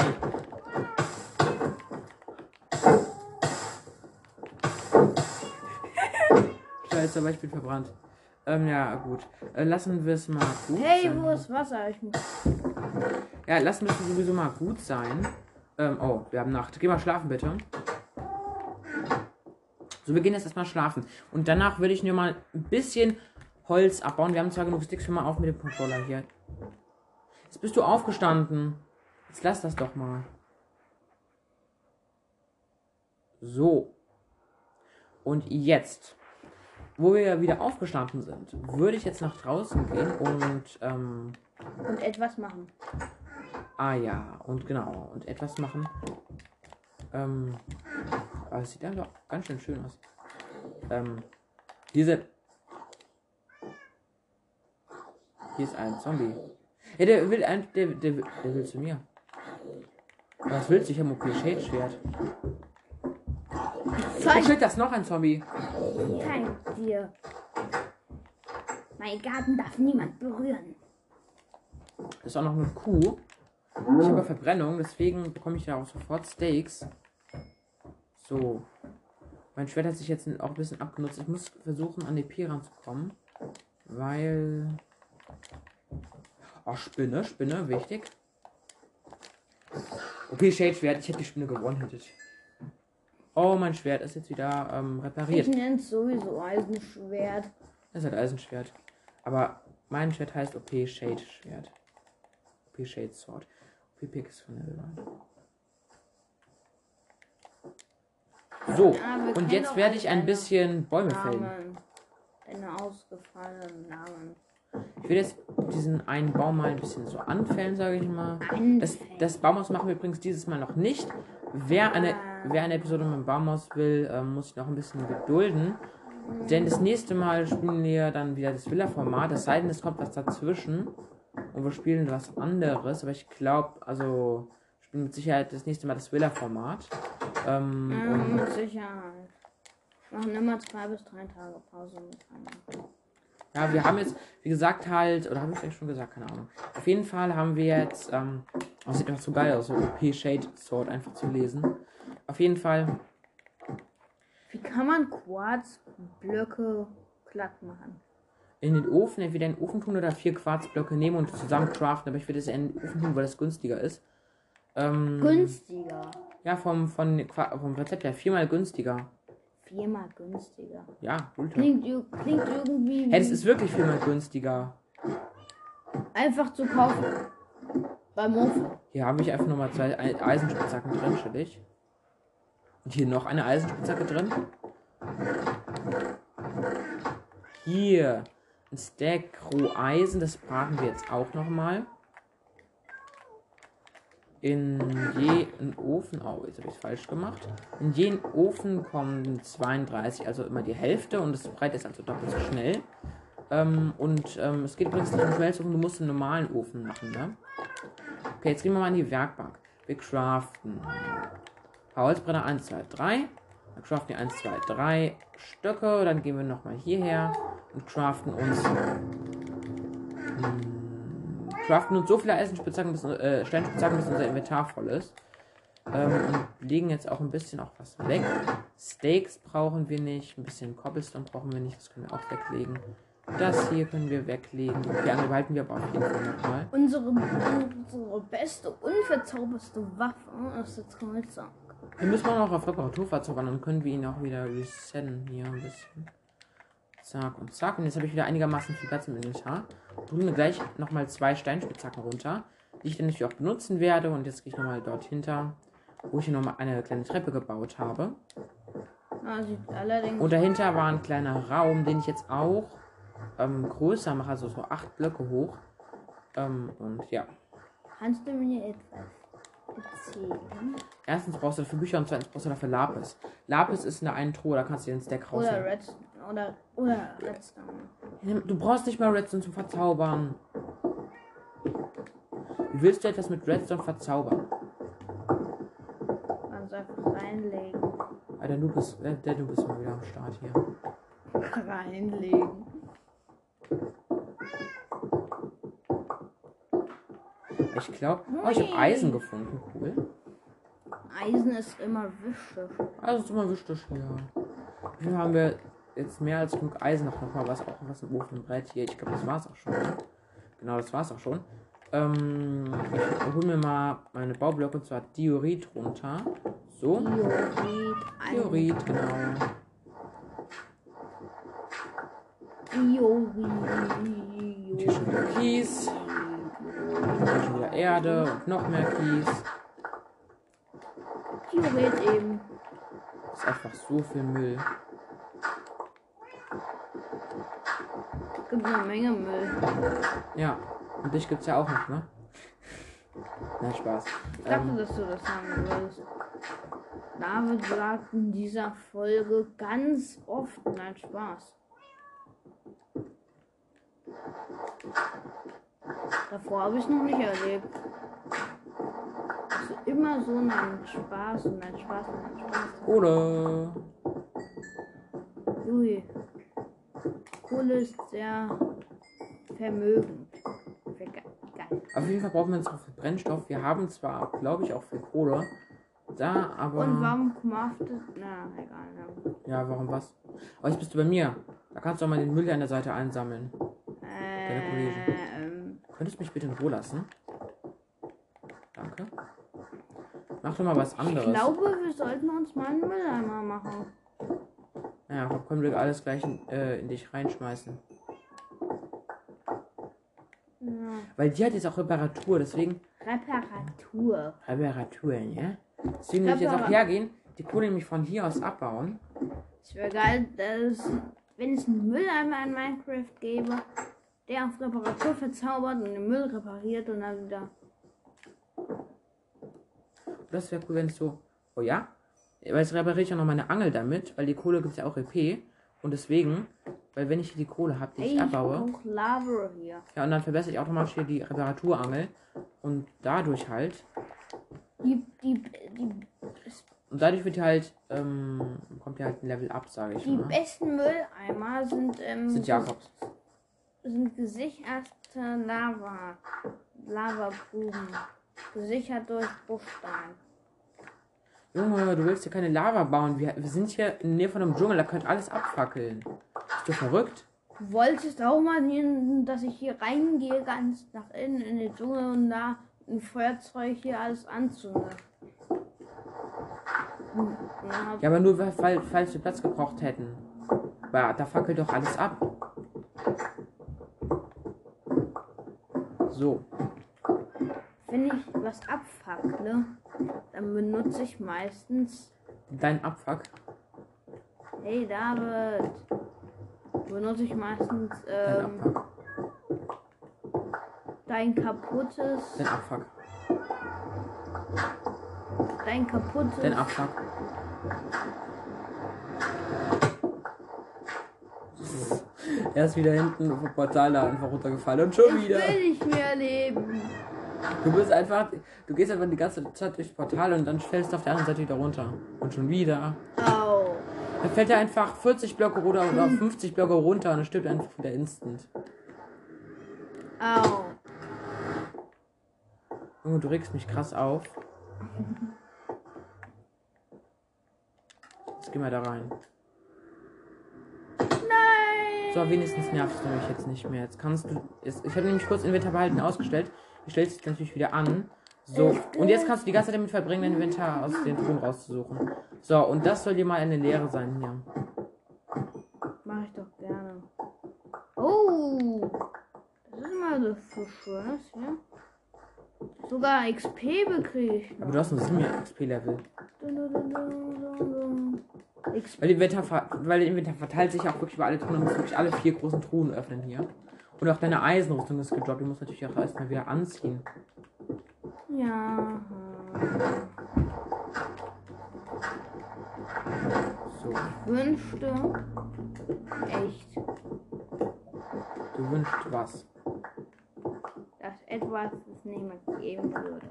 Scheiße, aber ich bin verbrannt. Ähm, ja, gut. Äh, lassen wir es mal gut Hey, sein. wo ist Wasser? Ich muss... Ja, lassen wir es sowieso mal gut sein. Ähm, oh, wir haben Nacht. Geh mal schlafen, bitte. So, wir gehen jetzt erstmal schlafen. Und danach würde ich nur mal ein bisschen Holz abbauen. Wir haben zwar genug Sticks, hör mal auf mit dem Controller hier. Jetzt bist du aufgestanden. Jetzt lass das doch mal. So. Und jetzt, wo wir wieder aufgestanden sind, würde ich jetzt nach draußen gehen und, ähm, Und etwas machen. Ah ja, und genau, und etwas machen. Ähm, aber es sieht einfach ganz schön schön aus. Ähm, diese. Hier ist ein Zombie. Ja, der will ein, der, der, will- der will zu mir. Was willst du? Ich habe ein OP-Shade-Schwert. Zeig, Schild, das noch ein Zombie. zeig dir. Mein Garten darf niemand berühren. Das ist auch noch eine Kuh. Ich habe Verbrennung, deswegen bekomme ich da auch sofort Steaks. So. Mein Schwert hat sich jetzt auch ein bisschen abgenutzt. Ich muss versuchen, an die P ranzukommen. Weil. Oh, Spinne, Spinne, wichtig. Okay, Shade-Schwert. Ich hätte die Spinne gewonnen, hätte ich. Oh, mein Schwert ist jetzt wieder ähm, Ich repariert. nenne es sowieso Eisenschwert. Das ist halt Eisenschwert. Aber mein Schwert heißt OP Shade Schwert. OP Shade Sword. OP Pick ist von der Wand. So, Ah, wir und jetzt werde ich ein bisschen Bäume fällen. Namen. Deine ausgefallenen Namen. Ich will jetzt diesen einen Baum mal ein bisschen so anfällen, sage ich mal. Das, das Baumhaus machen wir übrigens dieses Mal noch nicht. Wer eine, wer eine Episode mit dem Baumhaus will, ähm, muss sich noch ein bisschen gedulden. Denn das nächste Mal spielen wir dann wieder das Villa-Format. Es sei denn, es kommt was dazwischen. Und wir spielen was anderes. Aber ich glaube, also, ich spiele mit Sicherheit das nächste Mal das Villa-Format. Ähm, Ja, mit Sicherheit. Machen immer zwei bis drei Tage Pause miteinander. Ja, wir haben jetzt, wie gesagt, halt, oder habe ich vielleicht schon gesagt, keine Ahnung. Auf jeden Fall haben wir jetzt, ähm, oh, sieht einfach so geil aus, so OP Shade Sword einfach zu lesen. Auf jeden Fall, Wie kann man Quarzblöcke glatt machen? in den Ofen, entweder in den Ofen tun oder vier Quarzblöcke nehmen und zusammen craften, aber ich würde es eher in den Ofen tun, weil das günstiger ist. Ähm, Günstiger. Ja, vom, von, vom Rezept her viermal günstiger. Viermal günstiger. Ja, Ultra. Klingt, klingt irgendwie Hey, das ist wirklich viermal günstiger. einfach zu kaufen. Beim Ofen. Hier habe ich einfach nochmal zwei Ei- Eisenspitzhacken drin, chillig. Und hier noch eine Eisenspitzhacke drin. Hier ein Stack Roheisen, das braten wir jetzt auch nochmal. In jeden Ofen, oh, jetzt habe ich es falsch gemacht. In jeden Ofen kommen 32, also immer die Hälfte und das breit ist also doppelt so schnell. Ähm, und ähm, es geht übrigens nicht im Schmelzofen, du musst einen normalen Ofen machen, ne? Okay, jetzt gehen wir mal an die Werkbank. Wir craften. Holzbrenner 1, 2, 3. Dann craften wir 1, 2, 3 Stöcke. Dann gehen wir nochmal hierher und craften uns. Hm, craften uns so viele Eisenspitzhacken, bis, äh, Steinspitzhacken, bis unser Inventar voll ist. Ähm, und legen jetzt auch ein bisschen auch was weg. Steaks brauchen wir nicht. Ein bisschen Cobblestone brauchen wir nicht. Das können wir auch weglegen. Das hier können wir weglegen. Die andere behalten wir aber auf jeden Fall nochmal. Unsere, unsere beste, unverzauberste Waffe ist der Zollstock. Wir müssen auch noch auf Reparatur verzaubern, dann können wir ihn auch wieder resetten hier ein bisschen. Zack und zack. Und jetzt habe ich wieder einigermaßen viel Platz im Inventar. Tun wir gleich nochmal zwei Steinspitzhacken runter, die ich dann natürlich auch benutzen werde. Und jetzt gehe ich nochmal dort hinter, wo ich hier nochmal eine kleine Treppe gebaut habe. Ah, sieht allerdings. Und dahinter war ein kleiner Raum, den ich jetzt auch ähm, größer mache, also so acht Blöcke hoch. Ähm, und ja. Kannst du mir etwas erzählen? Erstens brauchst du dafür Bücher und zweitens brauchst du dafür Lapis. Lapis ist in der einen Truhe, da kannst du den Stack Oder rausnehmen. Oder oder Redstone. Du brauchst nicht mal Redstone zum Verzaubern. Wie willst du etwas mit Redstone verzaubern? Kannst einfach reinlegen. Alter, du bist, äh, der, du bist mal wieder am Start hier. Reinlegen. Ich glaube, oh, ich habe Eisen gefunden. Cool. Eisen ist immer wichtig. Also ist immer wichtig, ja. Viel haben wir? Jetzt mehr als genug Eisen noch, noch mal was, auch was im Ofen brät hier. Ich glaube, das war's auch schon. Genau, das war's auch schon. Ähm, ich hole mir mal meine Baublöcke und zwar Diorit runter. So. Diorit. Diorit, genau. Diorit. Hier schon wieder Kies. Hier schon wieder Erde und noch mehr Kies. Diorit eben. Das ist einfach so viel Müll. Gibt eine Menge Müll. Ja. Und dich gibt's ja auch noch, ne? Nein, Spaß. Ich dachte, Ähm, dass du das sagen würdest. David sagt in dieser Folge ganz oft, nein, Spaß. Davor habe ich noch nicht erlebt. Also immer so nein, Spaß und nein, Spaß und nein, Spaß. Kohle. Ui. Kohle ist sehr vermögend. Auf jeden Fall brauchen wir jetzt auch viel Brennstoff. Wir haben zwar, glaube ich, auch viel Kohle. Da, aber. Und warum craftet. Na, egal. Ja, warum was? Aber jetzt bist du bei mir. Da kannst du auch mal den Müll an der Seite einsammeln. Kollegen. Ähm, Könntest du mich bitte in Ruhe lassen? Danke. Mach doch mal was anderes. ich glaube, wir sollten uns mal einen Mülleimer machen. Ja, können wir alles gleich in, äh, in dich reinschmeißen. Ja. Weil die hat jetzt auch Reparatur, deswegen. Reparatur. Reparaturen, ja? Deswegen will ich jetzt auch hergehen, die Kohle nämlich von hier aus abbauen. Es wäre geil, dass, wenn es einen Mülleimer in Minecraft gäbe, der auf Reparatur verzaubert und den Müll repariert und dann wieder. Das wäre cool, wenn es so. Oh ja? Weil jetzt repariere ich auch noch meine Angel damit, weil die Kohle gibt ja auch EP. Und deswegen, weil wenn ich hier die Kohle habe, die Hey, ich ich abbaue, hier. ja, und dann verbessere ich automatisch hier die Reparaturangel. Und dadurch halt. Die, die, die, Und dadurch wird halt, ähm, kommt ja halt ein Level up, sage ich die mal. besten Mülleimer sind, ähm, Sind Jakobs. sind gesicherte Lava. Lavagruben. Gesichert durch Bruchstein. Junge, du willst hier keine Lava bauen. Wir, wir sind hier in der Nähe von einem Dschungel, da könnte alles abfackeln. Bist du verrückt? Du wolltest auch mal, dass ich hier reingehe, ganz nach innen in den Dschungel und da ein Feuerzeug hier alles anzünde. Ja, aber nur, weil, falls wir Platz gebraucht hätten. Weil da fackelt doch alles ab. So. Wenn ich was abfackle, dann benutze ich meistens. Dein Abfuck. Hey David! Benutze ich meistens Dein ähm, Abfuck. dein kaputtes. Dein Abfuck. Dein kaputtes. Dein Abfuck. <laughs> Er ist wieder hinten vom Portal da einfach runtergefallen und schon Ich wieder. will nicht mehr leben. Du bist einfach, du gehst einfach die ganze Zeit durchs Portal und dann fällst du auf der anderen Seite wieder runter. Und schon wieder. Au. Dann fällt er einfach 40 Blöcke runter oder 50 Blöcke runter und dann stirbt er einfach wieder instant. Au. Junge, du regst mich krass auf. Jetzt geh mal da rein. Nein! So, wenigstens nervst du mich jetzt nicht mehr. Jetzt kannst du. Jetzt, ich habe nämlich kurz Inventar behalten ausgestellt. Ich stelle es jetzt natürlich wieder an. So, und jetzt kannst du die ganze Zeit damit verbringen, dein Inventar aus den Truhen rauszusuchen. So, und das soll dir mal eine Lehre sein hier. Mach ich doch gerne. Oh! Das ist mal so so schönes hier. Sogar XP bekriege ich Aber du hast nur 7 XP-Level. Weil, die Inventar, ver- weil der Inventar verteilt sich auch wirklich über alle Truhen. Du musst wirklich alle vier großen Truhen öffnen hier. Und auch deine Eisenrüstung ist gedroppt. Die musst du natürlich auch erstmal wieder anziehen. Ja. So, Wünschte. Echt. du wünschst was. Dass etwas es nicht mehr geben würde.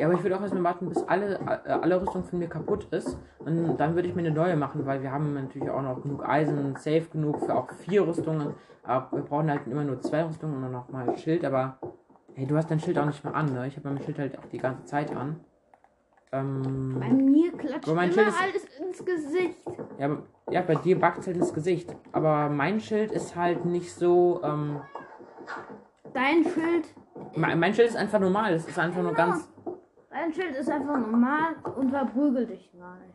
Ja, aber ich würde auch erstmal warten, bis alle, äh, alle Rüstung von mir kaputt ist. Und dann würde ich mir eine neue machen, weil wir haben natürlich auch noch genug Eisen, safe genug für auch vier Rüstungen. Aber wir brauchen halt immer nur zwei Rüstungen und dann noch mal Schild. Aber Hey, du hast dein Schild auch nicht mehr an, ne? Ich habe mein Schild halt auch die ganze Zeit an. Ähm, Bei mir klatscht Aber mein immer Schild ist- alles ins Gesicht. ja, ja, bei dir backt halt ins Gesicht. Aber mein Schild ist halt nicht so. Ähm, Dein Schild, mein, mein Schild ist einfach normal. Es ist einfach nur ganz. Dein Schild ist einfach normal und verprügelt dich gar nicht.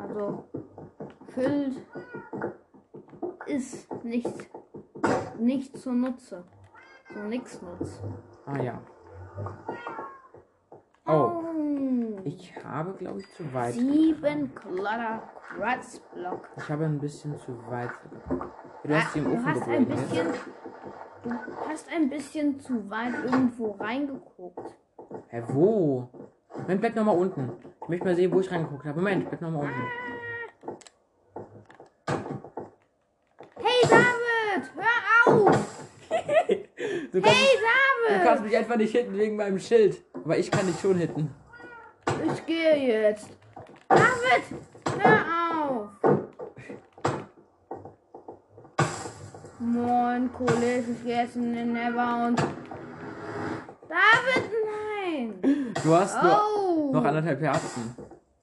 Also, Schild ist nicht, nicht zunutze. So nix nutzt. Ah ja. Oh, ich habe, glaube ich, zu weit. Sieben Klatter Kratzblock. Ich habe ein bisschen zu weit. Du hast im du hast ein gebraten. bisschen, du hast ein bisschen zu weit irgendwo reingeguckt. Hä, wo? Moment, bleib nochmal unten. Ich möchte mal sehen, wo ich reingeguckt habe. Moment, bleib nochmal unten. Hey David, hör auf! <laughs> Du kannst, Hey du David! kannst mich einfach nicht hitten wegen meinem Schild. Aber ich kann dich schon hitten. Ich gehe jetzt. David, hör auf! Moin, Kollege, ich gehe jetzt in den Never und. David, nein! Du hast Oh! noch anderthalb Herzen.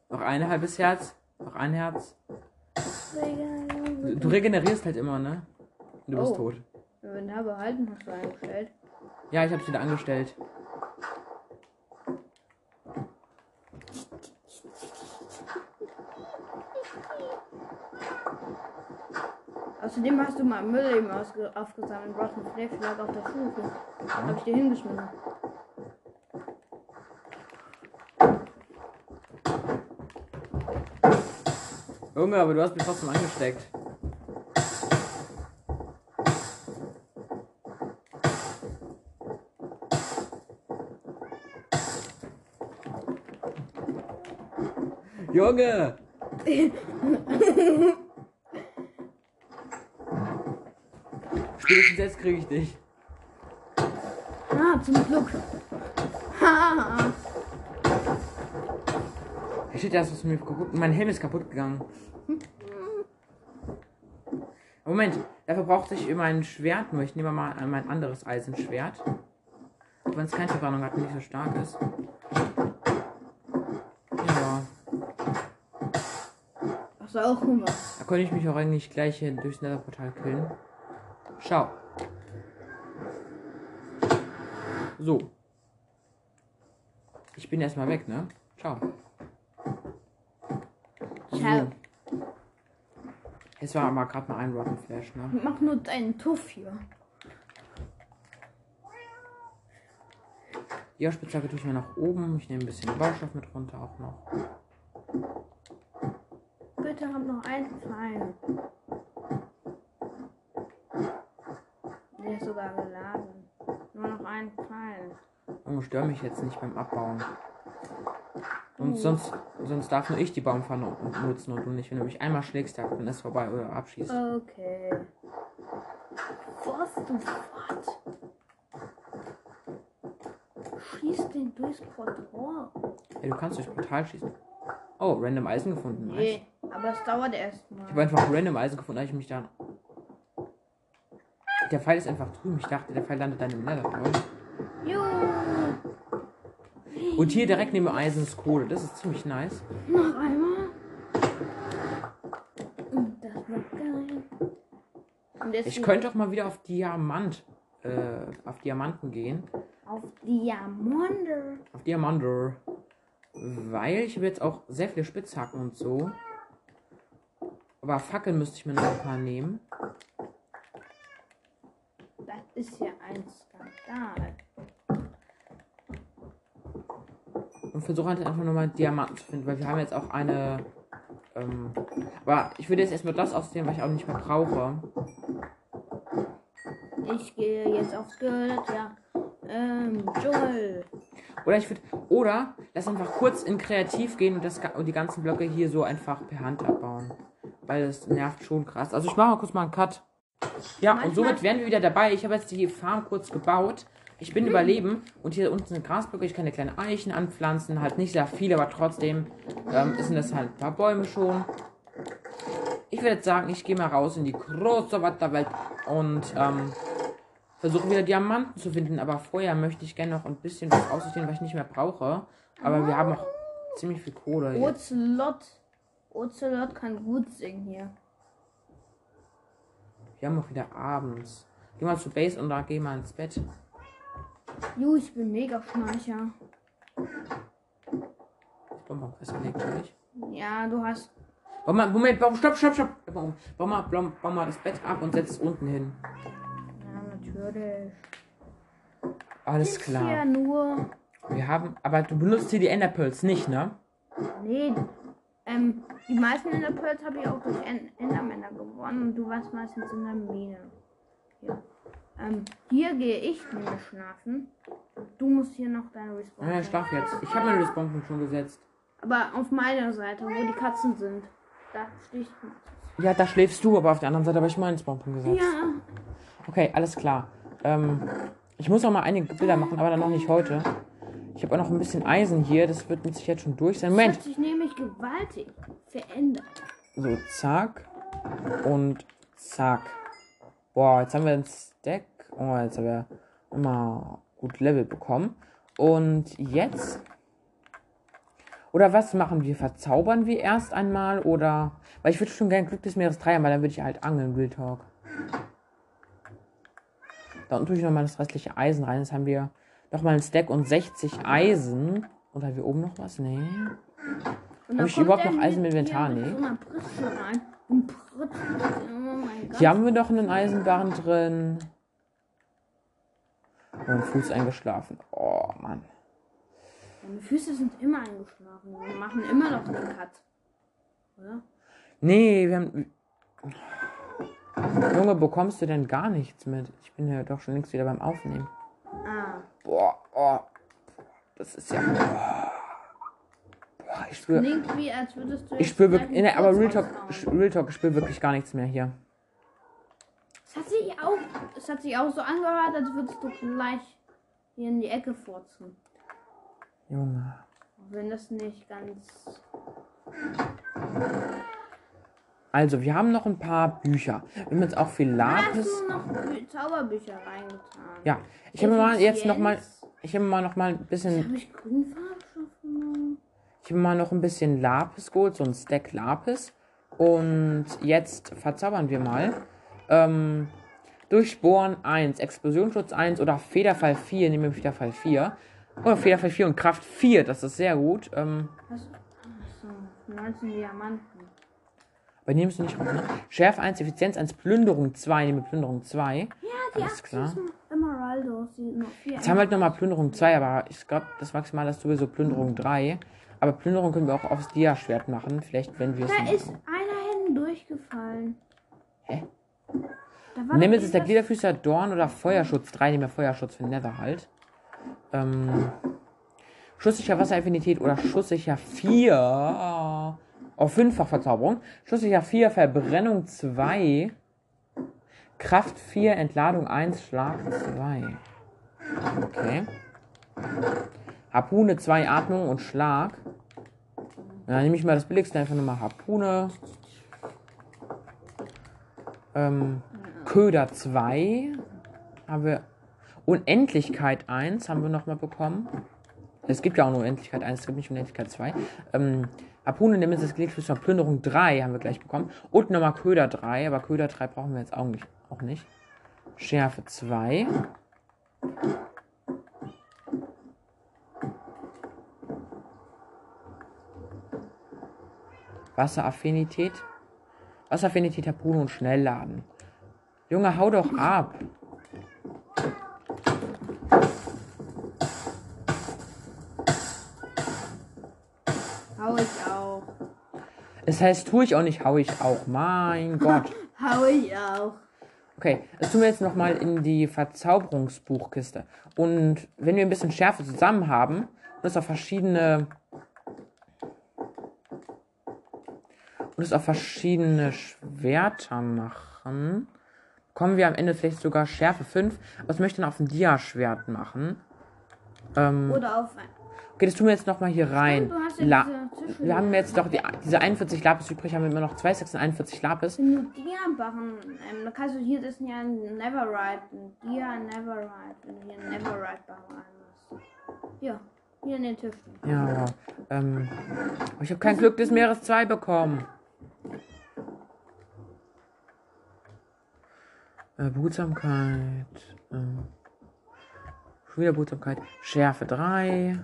Noch ein halbes Herz. Noch ein Herz. Du, du regenerierst halt immer, ne? Und du bist Oh. tot. Wenn da behalten hast du eingestellt. Ja, ich hab's wieder angestellt. Außerdem hast du mal Müll eben aufgesammelt. Du brauchst einen Fleischschlag auf der Stufe. Hab ich dir hingeschmissen. Junge, aber du hast mich trotzdem angesteckt. Junge! <laughs> Spätestens jetzt kriege ich dich. Ah, zum Glück. Ha. Hey, shit, da ist was mir kaputt. Mein Helm ist kaputt gegangen. Moment, dafür brauchte ich immer ein Schwert, nur ich nehme mal mein anderes Eisenschwert. Auch wenn es keine Verbrennung hat und nicht so stark ist. Ja, Hast du auch Hunger? da konnte ich mich auch eigentlich gleich hier durchs Netherportal killen. Schau. So. Ich bin erstmal weg, ne? Ciao. Ciao. So. Es war aber gerade mal ein Rotten Flash, ne? Mach nur deinen Tuff hier. Die Spitzhacke tue ich mir nach oben. Ich nehme ein bisschen Baustoff mit runter auch noch. Bitte hab noch einen Pfeil. Ist sogar geladen. Nur noch einen Pfeil. Junge, stör mich jetzt nicht beim Abbauen. Und sonst, sonst darf nur ich die Baumpfanne nutzen und du nicht. Wenn du mich einmal schlägst, dann ist vorbei oder abschießt. Okay. Was du was? Schieß den durchs Portal. Ey, du kannst durchs Portal schießen. Oh, random Eisen gefunden. Nice. Nee, aber das dauert erst Ich habe mal. einfach random Eisen gefunden, als ich mich da. Der Pfeil ist einfach drüben. Ich dachte, der Pfeil landet dann im Nether. Jo, Und hier direkt neben Eisen ist Kohle. Das ist ziemlich nice. noch einmal. Das wird geil. Ich könnte auch mal wieder auf Diamant. Äh, auf Diamanten gehen. auf Diamante. Auf Diamanter. Weil ich habe jetzt auch sehr viele Spitzhacken und so. Aber Fackeln müsste ich mir noch ein paar nehmen. Ist ja ein Skandal. Und versuche halt einfach nochmal Diamanten zu finden, weil wir haben jetzt auch eine. Ähm, aber ich würde jetzt erstmal das ausnehmen, was ich auch nicht mehr brauche. Ich gehe jetzt aufs Skelett, ja. Ähm, Dschungel. Oder ich würde. Oder lass einfach kurz in Kreativ gehen und, das, und die ganzen Blöcke hier so einfach per Hand abbauen. Weil das nervt schon krass. Also ich mache mal kurz mal einen Cut. Ja, und Manchmal- somit wären wir wieder dabei. Ich habe jetzt die Farm kurz gebaut. Ich bin überleben und hier unten sind Grasblöcke. Ich kann eine kleine Eichen anpflanzen. Halt nicht sehr viel, aber trotzdem ähm, sind das halt ein paar Bäume schon. ich würde jetzt sagen, ich gehe mal raus in die große Wetterwelt und ähm, versuche wieder Diamanten zu finden. Aber vorher möchte ich gerne noch ein bisschen was aussortieren, was ich nicht mehr brauche. Aber wir haben noch ziemlich viel Kohle. Ocelot. Ocelot kann gut singen hier. Wir haben auch wieder abends. Geh mal zu Base und da geh mal ins Bett. Ju, ich bin mega bin mal festgelegt, nicht? Ja, du hast. Mal, Moment, bau, stopp, stopp, stopp. Bau, bau mal das Bett ab und setz es unten hin. Ja, natürlich. Alles klar. Ja, nur. Wir haben, aber du benutzt hier die Enderpearls nicht, ne? Nee. Ähm, die meisten Enderpearls habe ich auch durch en Endermänner gewonnen und du warst meistens in der Mine. Ja. Ähm, hier gehe ich nämlich schlafen. Du musst hier noch deine Respawn. Ja, ich schlaf jetzt. Ich habe meine Respawn schon gesetzt. Aber auf meiner Seite, wo die Katzen sind. Da stehe ich. Ja, da schläfst du, aber auf der anderen Seite habe ich meinen Spawnpunkt gesetzt. Ja. Okay, alles klar. Ähm, ich muss noch mal einige Bilder machen, aber dann noch nicht heute. Ich habe auch noch ein bisschen Eisen hier. Das wird mit sich jetzt schon durch sein. Das Moment. hat sich nämlich gewaltig verändert. So, zack. Und zack. Boah, jetzt haben wir ein Stack. Oh, jetzt haben wir immer gut Level bekommen. Und jetzt. Oder was machen wir? Verzaubern wir erst einmal? Oder. Weil ich würde schon gerne Glück des Meeres 3 haben, weil dann würde ich halt angeln, Real Talk. Da unten tue ich nochmal das restliche Eisen rein. Jetzt haben wir nochmal ein Stack und 60 Eisen. Und haben wir oben noch was? Nee. Und Hab ich überhaupt er noch Eisen im Inventar? Nee. Oh mein. Hier haben wir doch einen Eisenbarren drin. Und ein Fuß eingeschlafen. Oh, Mann. Meine Füße sind immer eingeschlafen. Wir machen immer noch einen Cut. Oder? Nee, wir haben. Junge, bekommst du denn gar nichts mit? Ich bin ja doch schon längst wieder beim Aufnehmen. Ah. Boah, oh. Das ist ja. Boah, boah ich spüre. Klingt wie, als würdest du. Ich spüre wirklich. Nee, aber Real Talk. Real Talk, ich spüre wirklich gar nichts mehr hier. Es hat sich auch, es hat sich auch so angehört, als würdest du gleich hier in die Ecke furzen. Junge. Wenn das nicht ganz. Also, wir haben noch ein paar Bücher. Wir haben jetzt auch viel Da hast Lapis. du noch Bü- Zauberbücher reingetan. Ja, ich habe mal jetzt noch mal. Ich habe mal noch mal ein bisschen Habe ich genommen? Ich habe mal noch ein bisschen Lapis geholt, so ein Stack Lapis. Und jetzt verzaubern wir mal. Ähm, Durchbohren 1, Explosionsschutz 1 oder Federfall 4. Nehmen wir Federfall 4. Oder Federfall 4 und Kraft 4, das ist sehr gut. Ähm, Hast. Achso, 19 Diamanten. Aber nimmst du nicht raus, ne? Schärfe 1, Effizienz 1, Plünderung 2. Nehmen wir Plünderung 2. Ja, die Alles klar. Emeraldos. Jetzt haben wir halt nochmal Plünderung 2, aber ich glaube, das Maximal ist sowieso Plünderung 3. Aber Plünderung können wir auch aufs Dia-Schwert machen. Vielleicht, wenn wir es Da machen. ist einer hinten durchgefallen. Hä? Doch jetzt der Gliederfüßer Dorn oder Feuerschutz 3. Nehmen wir Feuerschutz für Nether halt. Ähm, schusssicher Wasseraffinität oder schusssicher 4. Auf fünffach Verzauberung. Schusssicher 4, Verbrennung 2. Kraft 4, Entladung 1, Schlag 2. Okay. Harpune 2, Atmung und Schlag. Dann nehme ich mal das billigste, einfach nochmal Harpune. Ähm, Köder 2 haben wir. Unendlichkeit 1 haben wir nochmal bekommen. Es gibt ja auch nur Unendlichkeit 1, es gibt nicht Unendlichkeit 2. Ähm, Harpune Nemesis Gliedfuß von Plünderung 3 haben wir gleich bekommen. Und nochmal Köder 3, aber Köder 3 brauchen wir jetzt auch nicht. Auch nicht. Schärfe 2. Wasseraffinität. Wasseraffinität, Harpune und Schnellladen. Junge, hau doch ab. Es heißt, tue ich auch nicht, hau ich auch. Mein Gott. <laughs> Hau ich auch. Okay, das tun wir jetzt nochmal in die Verzauberungsbuchkiste. Und wenn wir ein bisschen Schärfe zusammen haben und es auf verschiedene. Und es auf verschiedene Schwerter machen, kommen wir am Ende vielleicht sogar Schärfe 5. Aber das möchte ich dann auf ein Dia-Schwert machen. Ähm, Oder auf ein. Okay, das tun wir jetzt nochmal hier rein. Hast ja wir haben jetzt doch die, diese 41 Lapis übrig, haben wir immer noch zwei Stacks und 41 Lapis. Wenn du Dia machen, ähm, dann kannst du hier das ja ein Neverride, Dia Neverride, du hier ein Neverride bauen machst. Ja, hier in den Tisch. Ja. Ähm, ich habe kein Glück des Meeres 2 bekommen. Äh, Behutsamkeit. Schon wieder Behutsamkeit. Schärfe 3.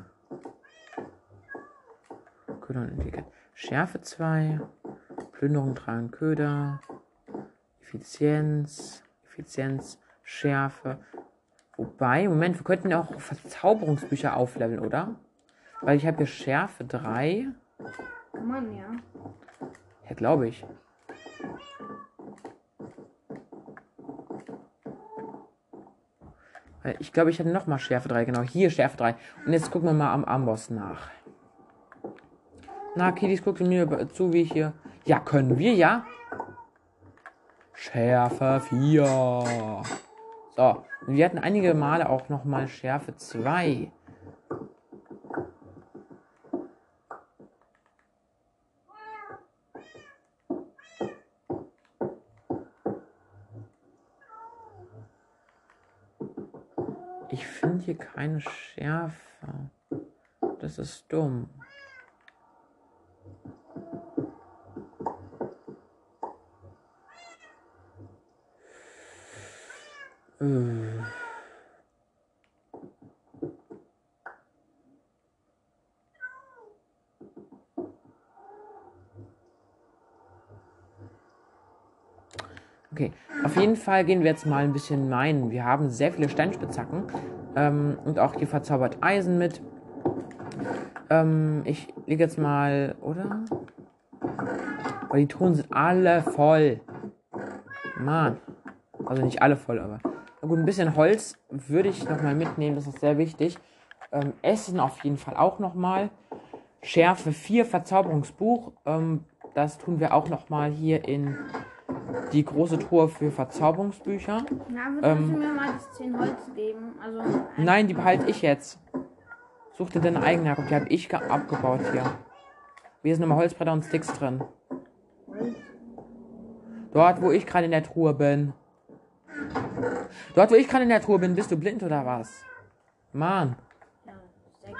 Köder und Intelligenz. Schärfe 2. Plünderung 3 und Köder. Effizienz. Effizienz. Schärfe. Wobei, Moment, wir könnten ja auch Verzauberungsbücher aufleveln, oder? Weil ich habe hier Schärfe 3. Kann man ja. Ja, glaube ich. Ich glaube, ich hatte noch mal Schärfe 3. Genau, hier Schärfe 3. Und jetzt gucken wir mal am Amboss nach. Na, Kiddies, guckt mir zu, wie ich hier... Ja, können wir, ja? Schärfe 4. So, und wir hatten einige Male auch noch mal Schärfe 2. Ich finde hier keine Schärfe. Das ist dumm. Äh. Okay, auf jeden Fall gehen wir jetzt mal ein bisschen meinen. Wir haben sehr viele Steinspitzhacken ähm, und auch hier verzaubert Eisen mit. Ähm, ich lege jetzt mal, oder? Aber die Truhen sind alle voll. Mann. Also nicht alle voll, aber. Na gut, ein bisschen Holz würde ich nochmal mitnehmen, das ist sehr wichtig. Ähm, Essen auf jeden Fall auch nochmal. Schärfe 4 Verzauberungsbuch. Ähm, das tun wir auch nochmal hier in die große Truhe für Verzauberungsbücher. Na, würdest Ähm. du mir mal das 10 Holz geben? Also, ein Nein, die behalte ich jetzt. Such dir deine eigene herab. Die habe ich ge- abgebaut hier. Hier sind nochmal Holzbretter und Sticks drin. Holz. Dort, wo ich gerade in der Truhe bin. Dort, wo ich gerade in der Truhe bin, bist du blind oder was? Mann. Ja, 6.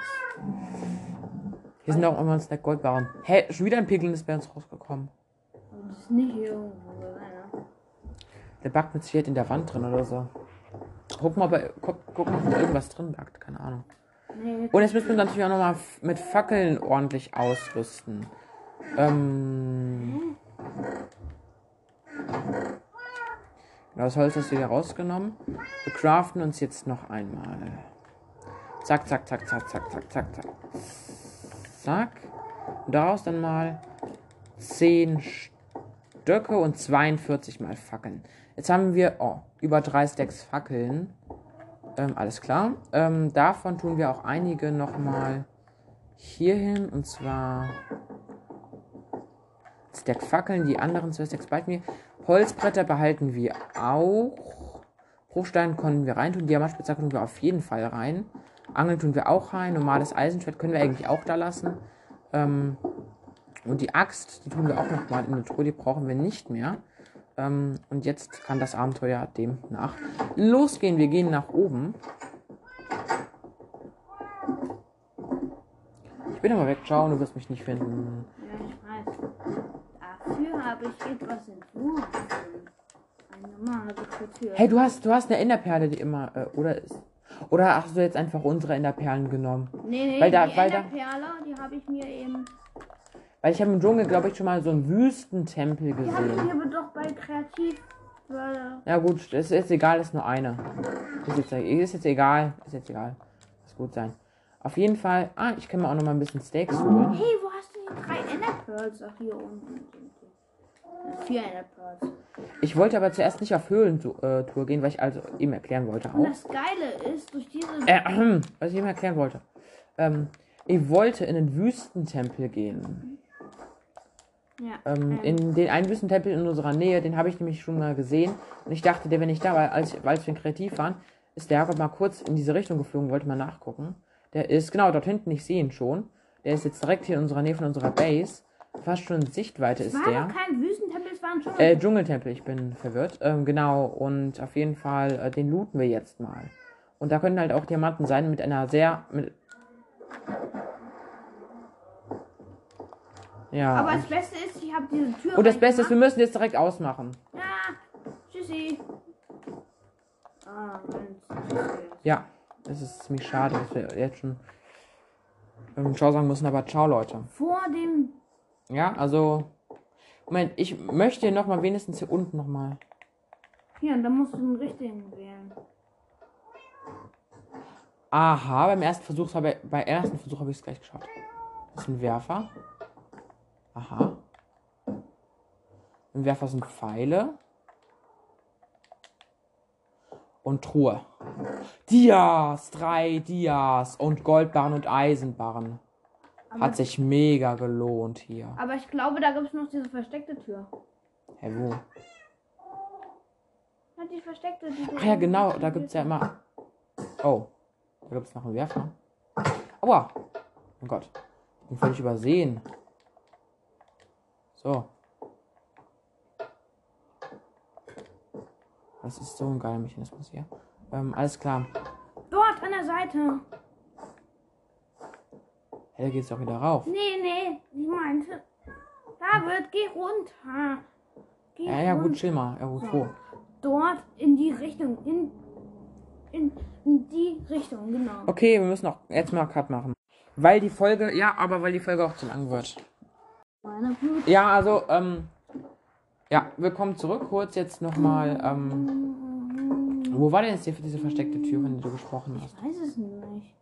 Hier sind auch immer ein Snack Goldbarren. Hä, schon wieder ein Piglin ist bei uns rausgekommen. Das ist nicht irgendwo. Der backt mit Sicherheit in der Wand drin oder so. Guck mal, ob, guck, guck mal, ob da irgendwas drin backt. Keine Ahnung. Und jetzt müssen wir natürlich auch nochmal mit Fackeln ordentlich ausrüsten. Ähm. Genau, das Holz hast du hier rausgenommen. Wir craften uns jetzt noch einmal. Zack, zack, zack, zack, zack, zack, zack, zack. Zack. Und daraus dann mal 10 Stöcke und 42 mal Fackeln. Jetzt haben wir, oh, über drei Stacks Fackeln. Ähm, alles klar. Ähm, davon tun wir auch einige nochmal hier hin. Und zwar Stack Fackeln, die anderen zwei Stacks bald mir. Holzbretter behalten wir auch. Bruchstein können wir reintun. Diamantspitzhacke tun wir auf jeden Fall rein. Angeln tun wir auch rein. Normales Eisenschwert können wir eigentlich auch da lassen. Ähm, und die Axt, die tun wir auch nochmal in eine Truhe. Die brauchen wir nicht mehr. Ähm, und jetzt kann das Abenteuer demnach losgehen. Wir gehen nach oben. Ich bin aber weg. Ciao, du wirst mich nicht finden. ja, ich weiß. Dafür habe ich etwas entworfen. Magische Tür. Hey, du hast, du hast eine Enderperle, die immer, äh, oder ist. Oder hast du jetzt einfach unsere Enderperlen genommen? Nee, nee, Weil da- die weil da- Enderperle, die habe ich mir eben. Weil ich habe im Dschungel, glaube ich, schon mal so einen Wüstentempel Die habe ich gesehen. aber doch bei Kreativ. Ja gut, das ist jetzt egal, ist nur eine. Ist jetzt, ist jetzt egal, ist jetzt egal. Muss gut sein. Auf jeden Fall, ah, ich kann mir auch noch mal ein bisschen Steaks holen. hey, wo hast du die drei Enderpearls? Ach, hier unten. Ja, Vier Enderpearls. Ich wollte aber zuerst nicht auf Höhlentour gehen, weil ich also eben erklären wollte Und auch. das Geile ist, durch diese. Äh, <clears throat> was ich eben erklären wollte. Ähm, ich wollte in den Wüstentempel gehen. Ja, Ähm, in den einen Wüstentempel in unserer Nähe, den habe ich nämlich schon mal gesehen. Und ich dachte, der wäre nicht da, weil als, weil wir kreativ waren, ist der Jakob mal kurz in diese Richtung geflogen, wollte mal nachgucken. Der ist genau dort hinten, ich sehe ihn schon. Der ist jetzt direkt hier in unserer Nähe von unserer Base. Fast schon in Sichtweite ist war der. doch kein Wüstentempel, es war ein Dschungel. Äh, Dschungeltempel, ich bin verwirrt. Ähm, genau, und auf jeden Fall, äh, den looten wir jetzt mal. Und da können halt auch Diamanten sein mit einer sehr. Mit ja. Aber das Beste ist, ich habe diese Tür. und das Beste ist, wir müssen jetzt direkt ausmachen. Ja, tschüssi. Ah. Ja, es ist ziemlich schade, dass wir jetzt schon ähm, Ciao sagen müssen, aber ciao, Leute. Vor dem. Ja, also. Moment, ich möchte noch mal wenigstens hier unten noch mal. Hier, und da musst du den richtigen wählen. Aha, beim ersten Versuch habe ich, bei ersten Versuch habe ich es gleich geschafft. Das ist ein Werfer. Aha. Im Werfer sind Pfeile. Und Truhe. Dias, drei Dias und Goldbarren und Eisenbarren. Aber, Hat sich mega gelohnt hier. aber ich glaube, da gibt es noch diese versteckte Tür. Hä, wo? Ja, die versteckte. Die Ach ja, genau, da gibt es ja immer. Oh, da gibt es noch einen Werfer. Aua! Oh Gott, den völlig übersehen. So. Das ist so ein geiler Mechanismus hier. Ähm, alles klar. Dort an der Seite. Hey, da geht's doch wieder rauf. Nee, nee, ich meinte. David, geh runter. Geh Ja, ja, gut, runter. chill mal. Ja, gut, wo? Dort in die Richtung. In, in, in die Richtung, genau. Okay, wir müssen auch jetzt mal Cut machen. Weil die Folge, ja, aber weil die Folge auch zu lang wird. Meine Güte. Ja, also, ähm, ja, willkommen zurück. Kurz jetzt nochmal, ähm, wo war denn jetzt die, diese versteckte Tür, von der du gesprochen hast? Ich weiß es nicht.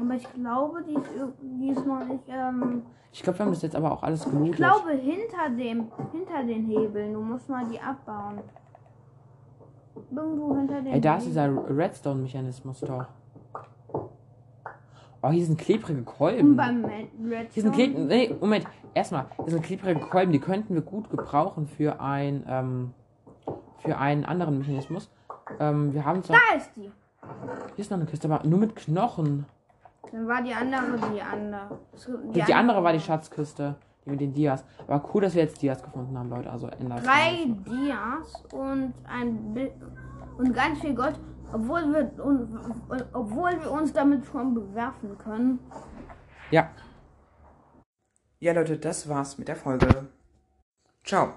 Aber ich glaube, die ist, die ist noch nicht. Ähm, Ich glaube, wir haben das jetzt aber auch alles gelootet. ich glaube, hinter dem, hinter den Hebeln. Du musst mal die abbauen. Irgendwo hinter den Ey, da ist dieser Redstone-Mechanismus doch. Oh, hier sind klebrige Kolben. Hier sind klebrige, nee, Moment, erstmal, hier sind klebrige Kolben, die könnten wir gut gebrauchen für ein, ähm, für einen anderen Mechanismus. Ähm, wir haben zwar, Da ist die. hier ist noch eine Kiste, aber nur mit Knochen. Dann war die andere die andere. Die, die andere war die Schatzkiste, die mit den Dias. Aber cool, dass wir jetzt Dias gefunden haben, Leute. Also ändert Drei Dias und ein Bi und ganz viel Gold. Obwohl wir, un- obwohl wir uns damit schon bewerfen können. Ja. Ja, Leute, das war's mit der Folge. Ciao.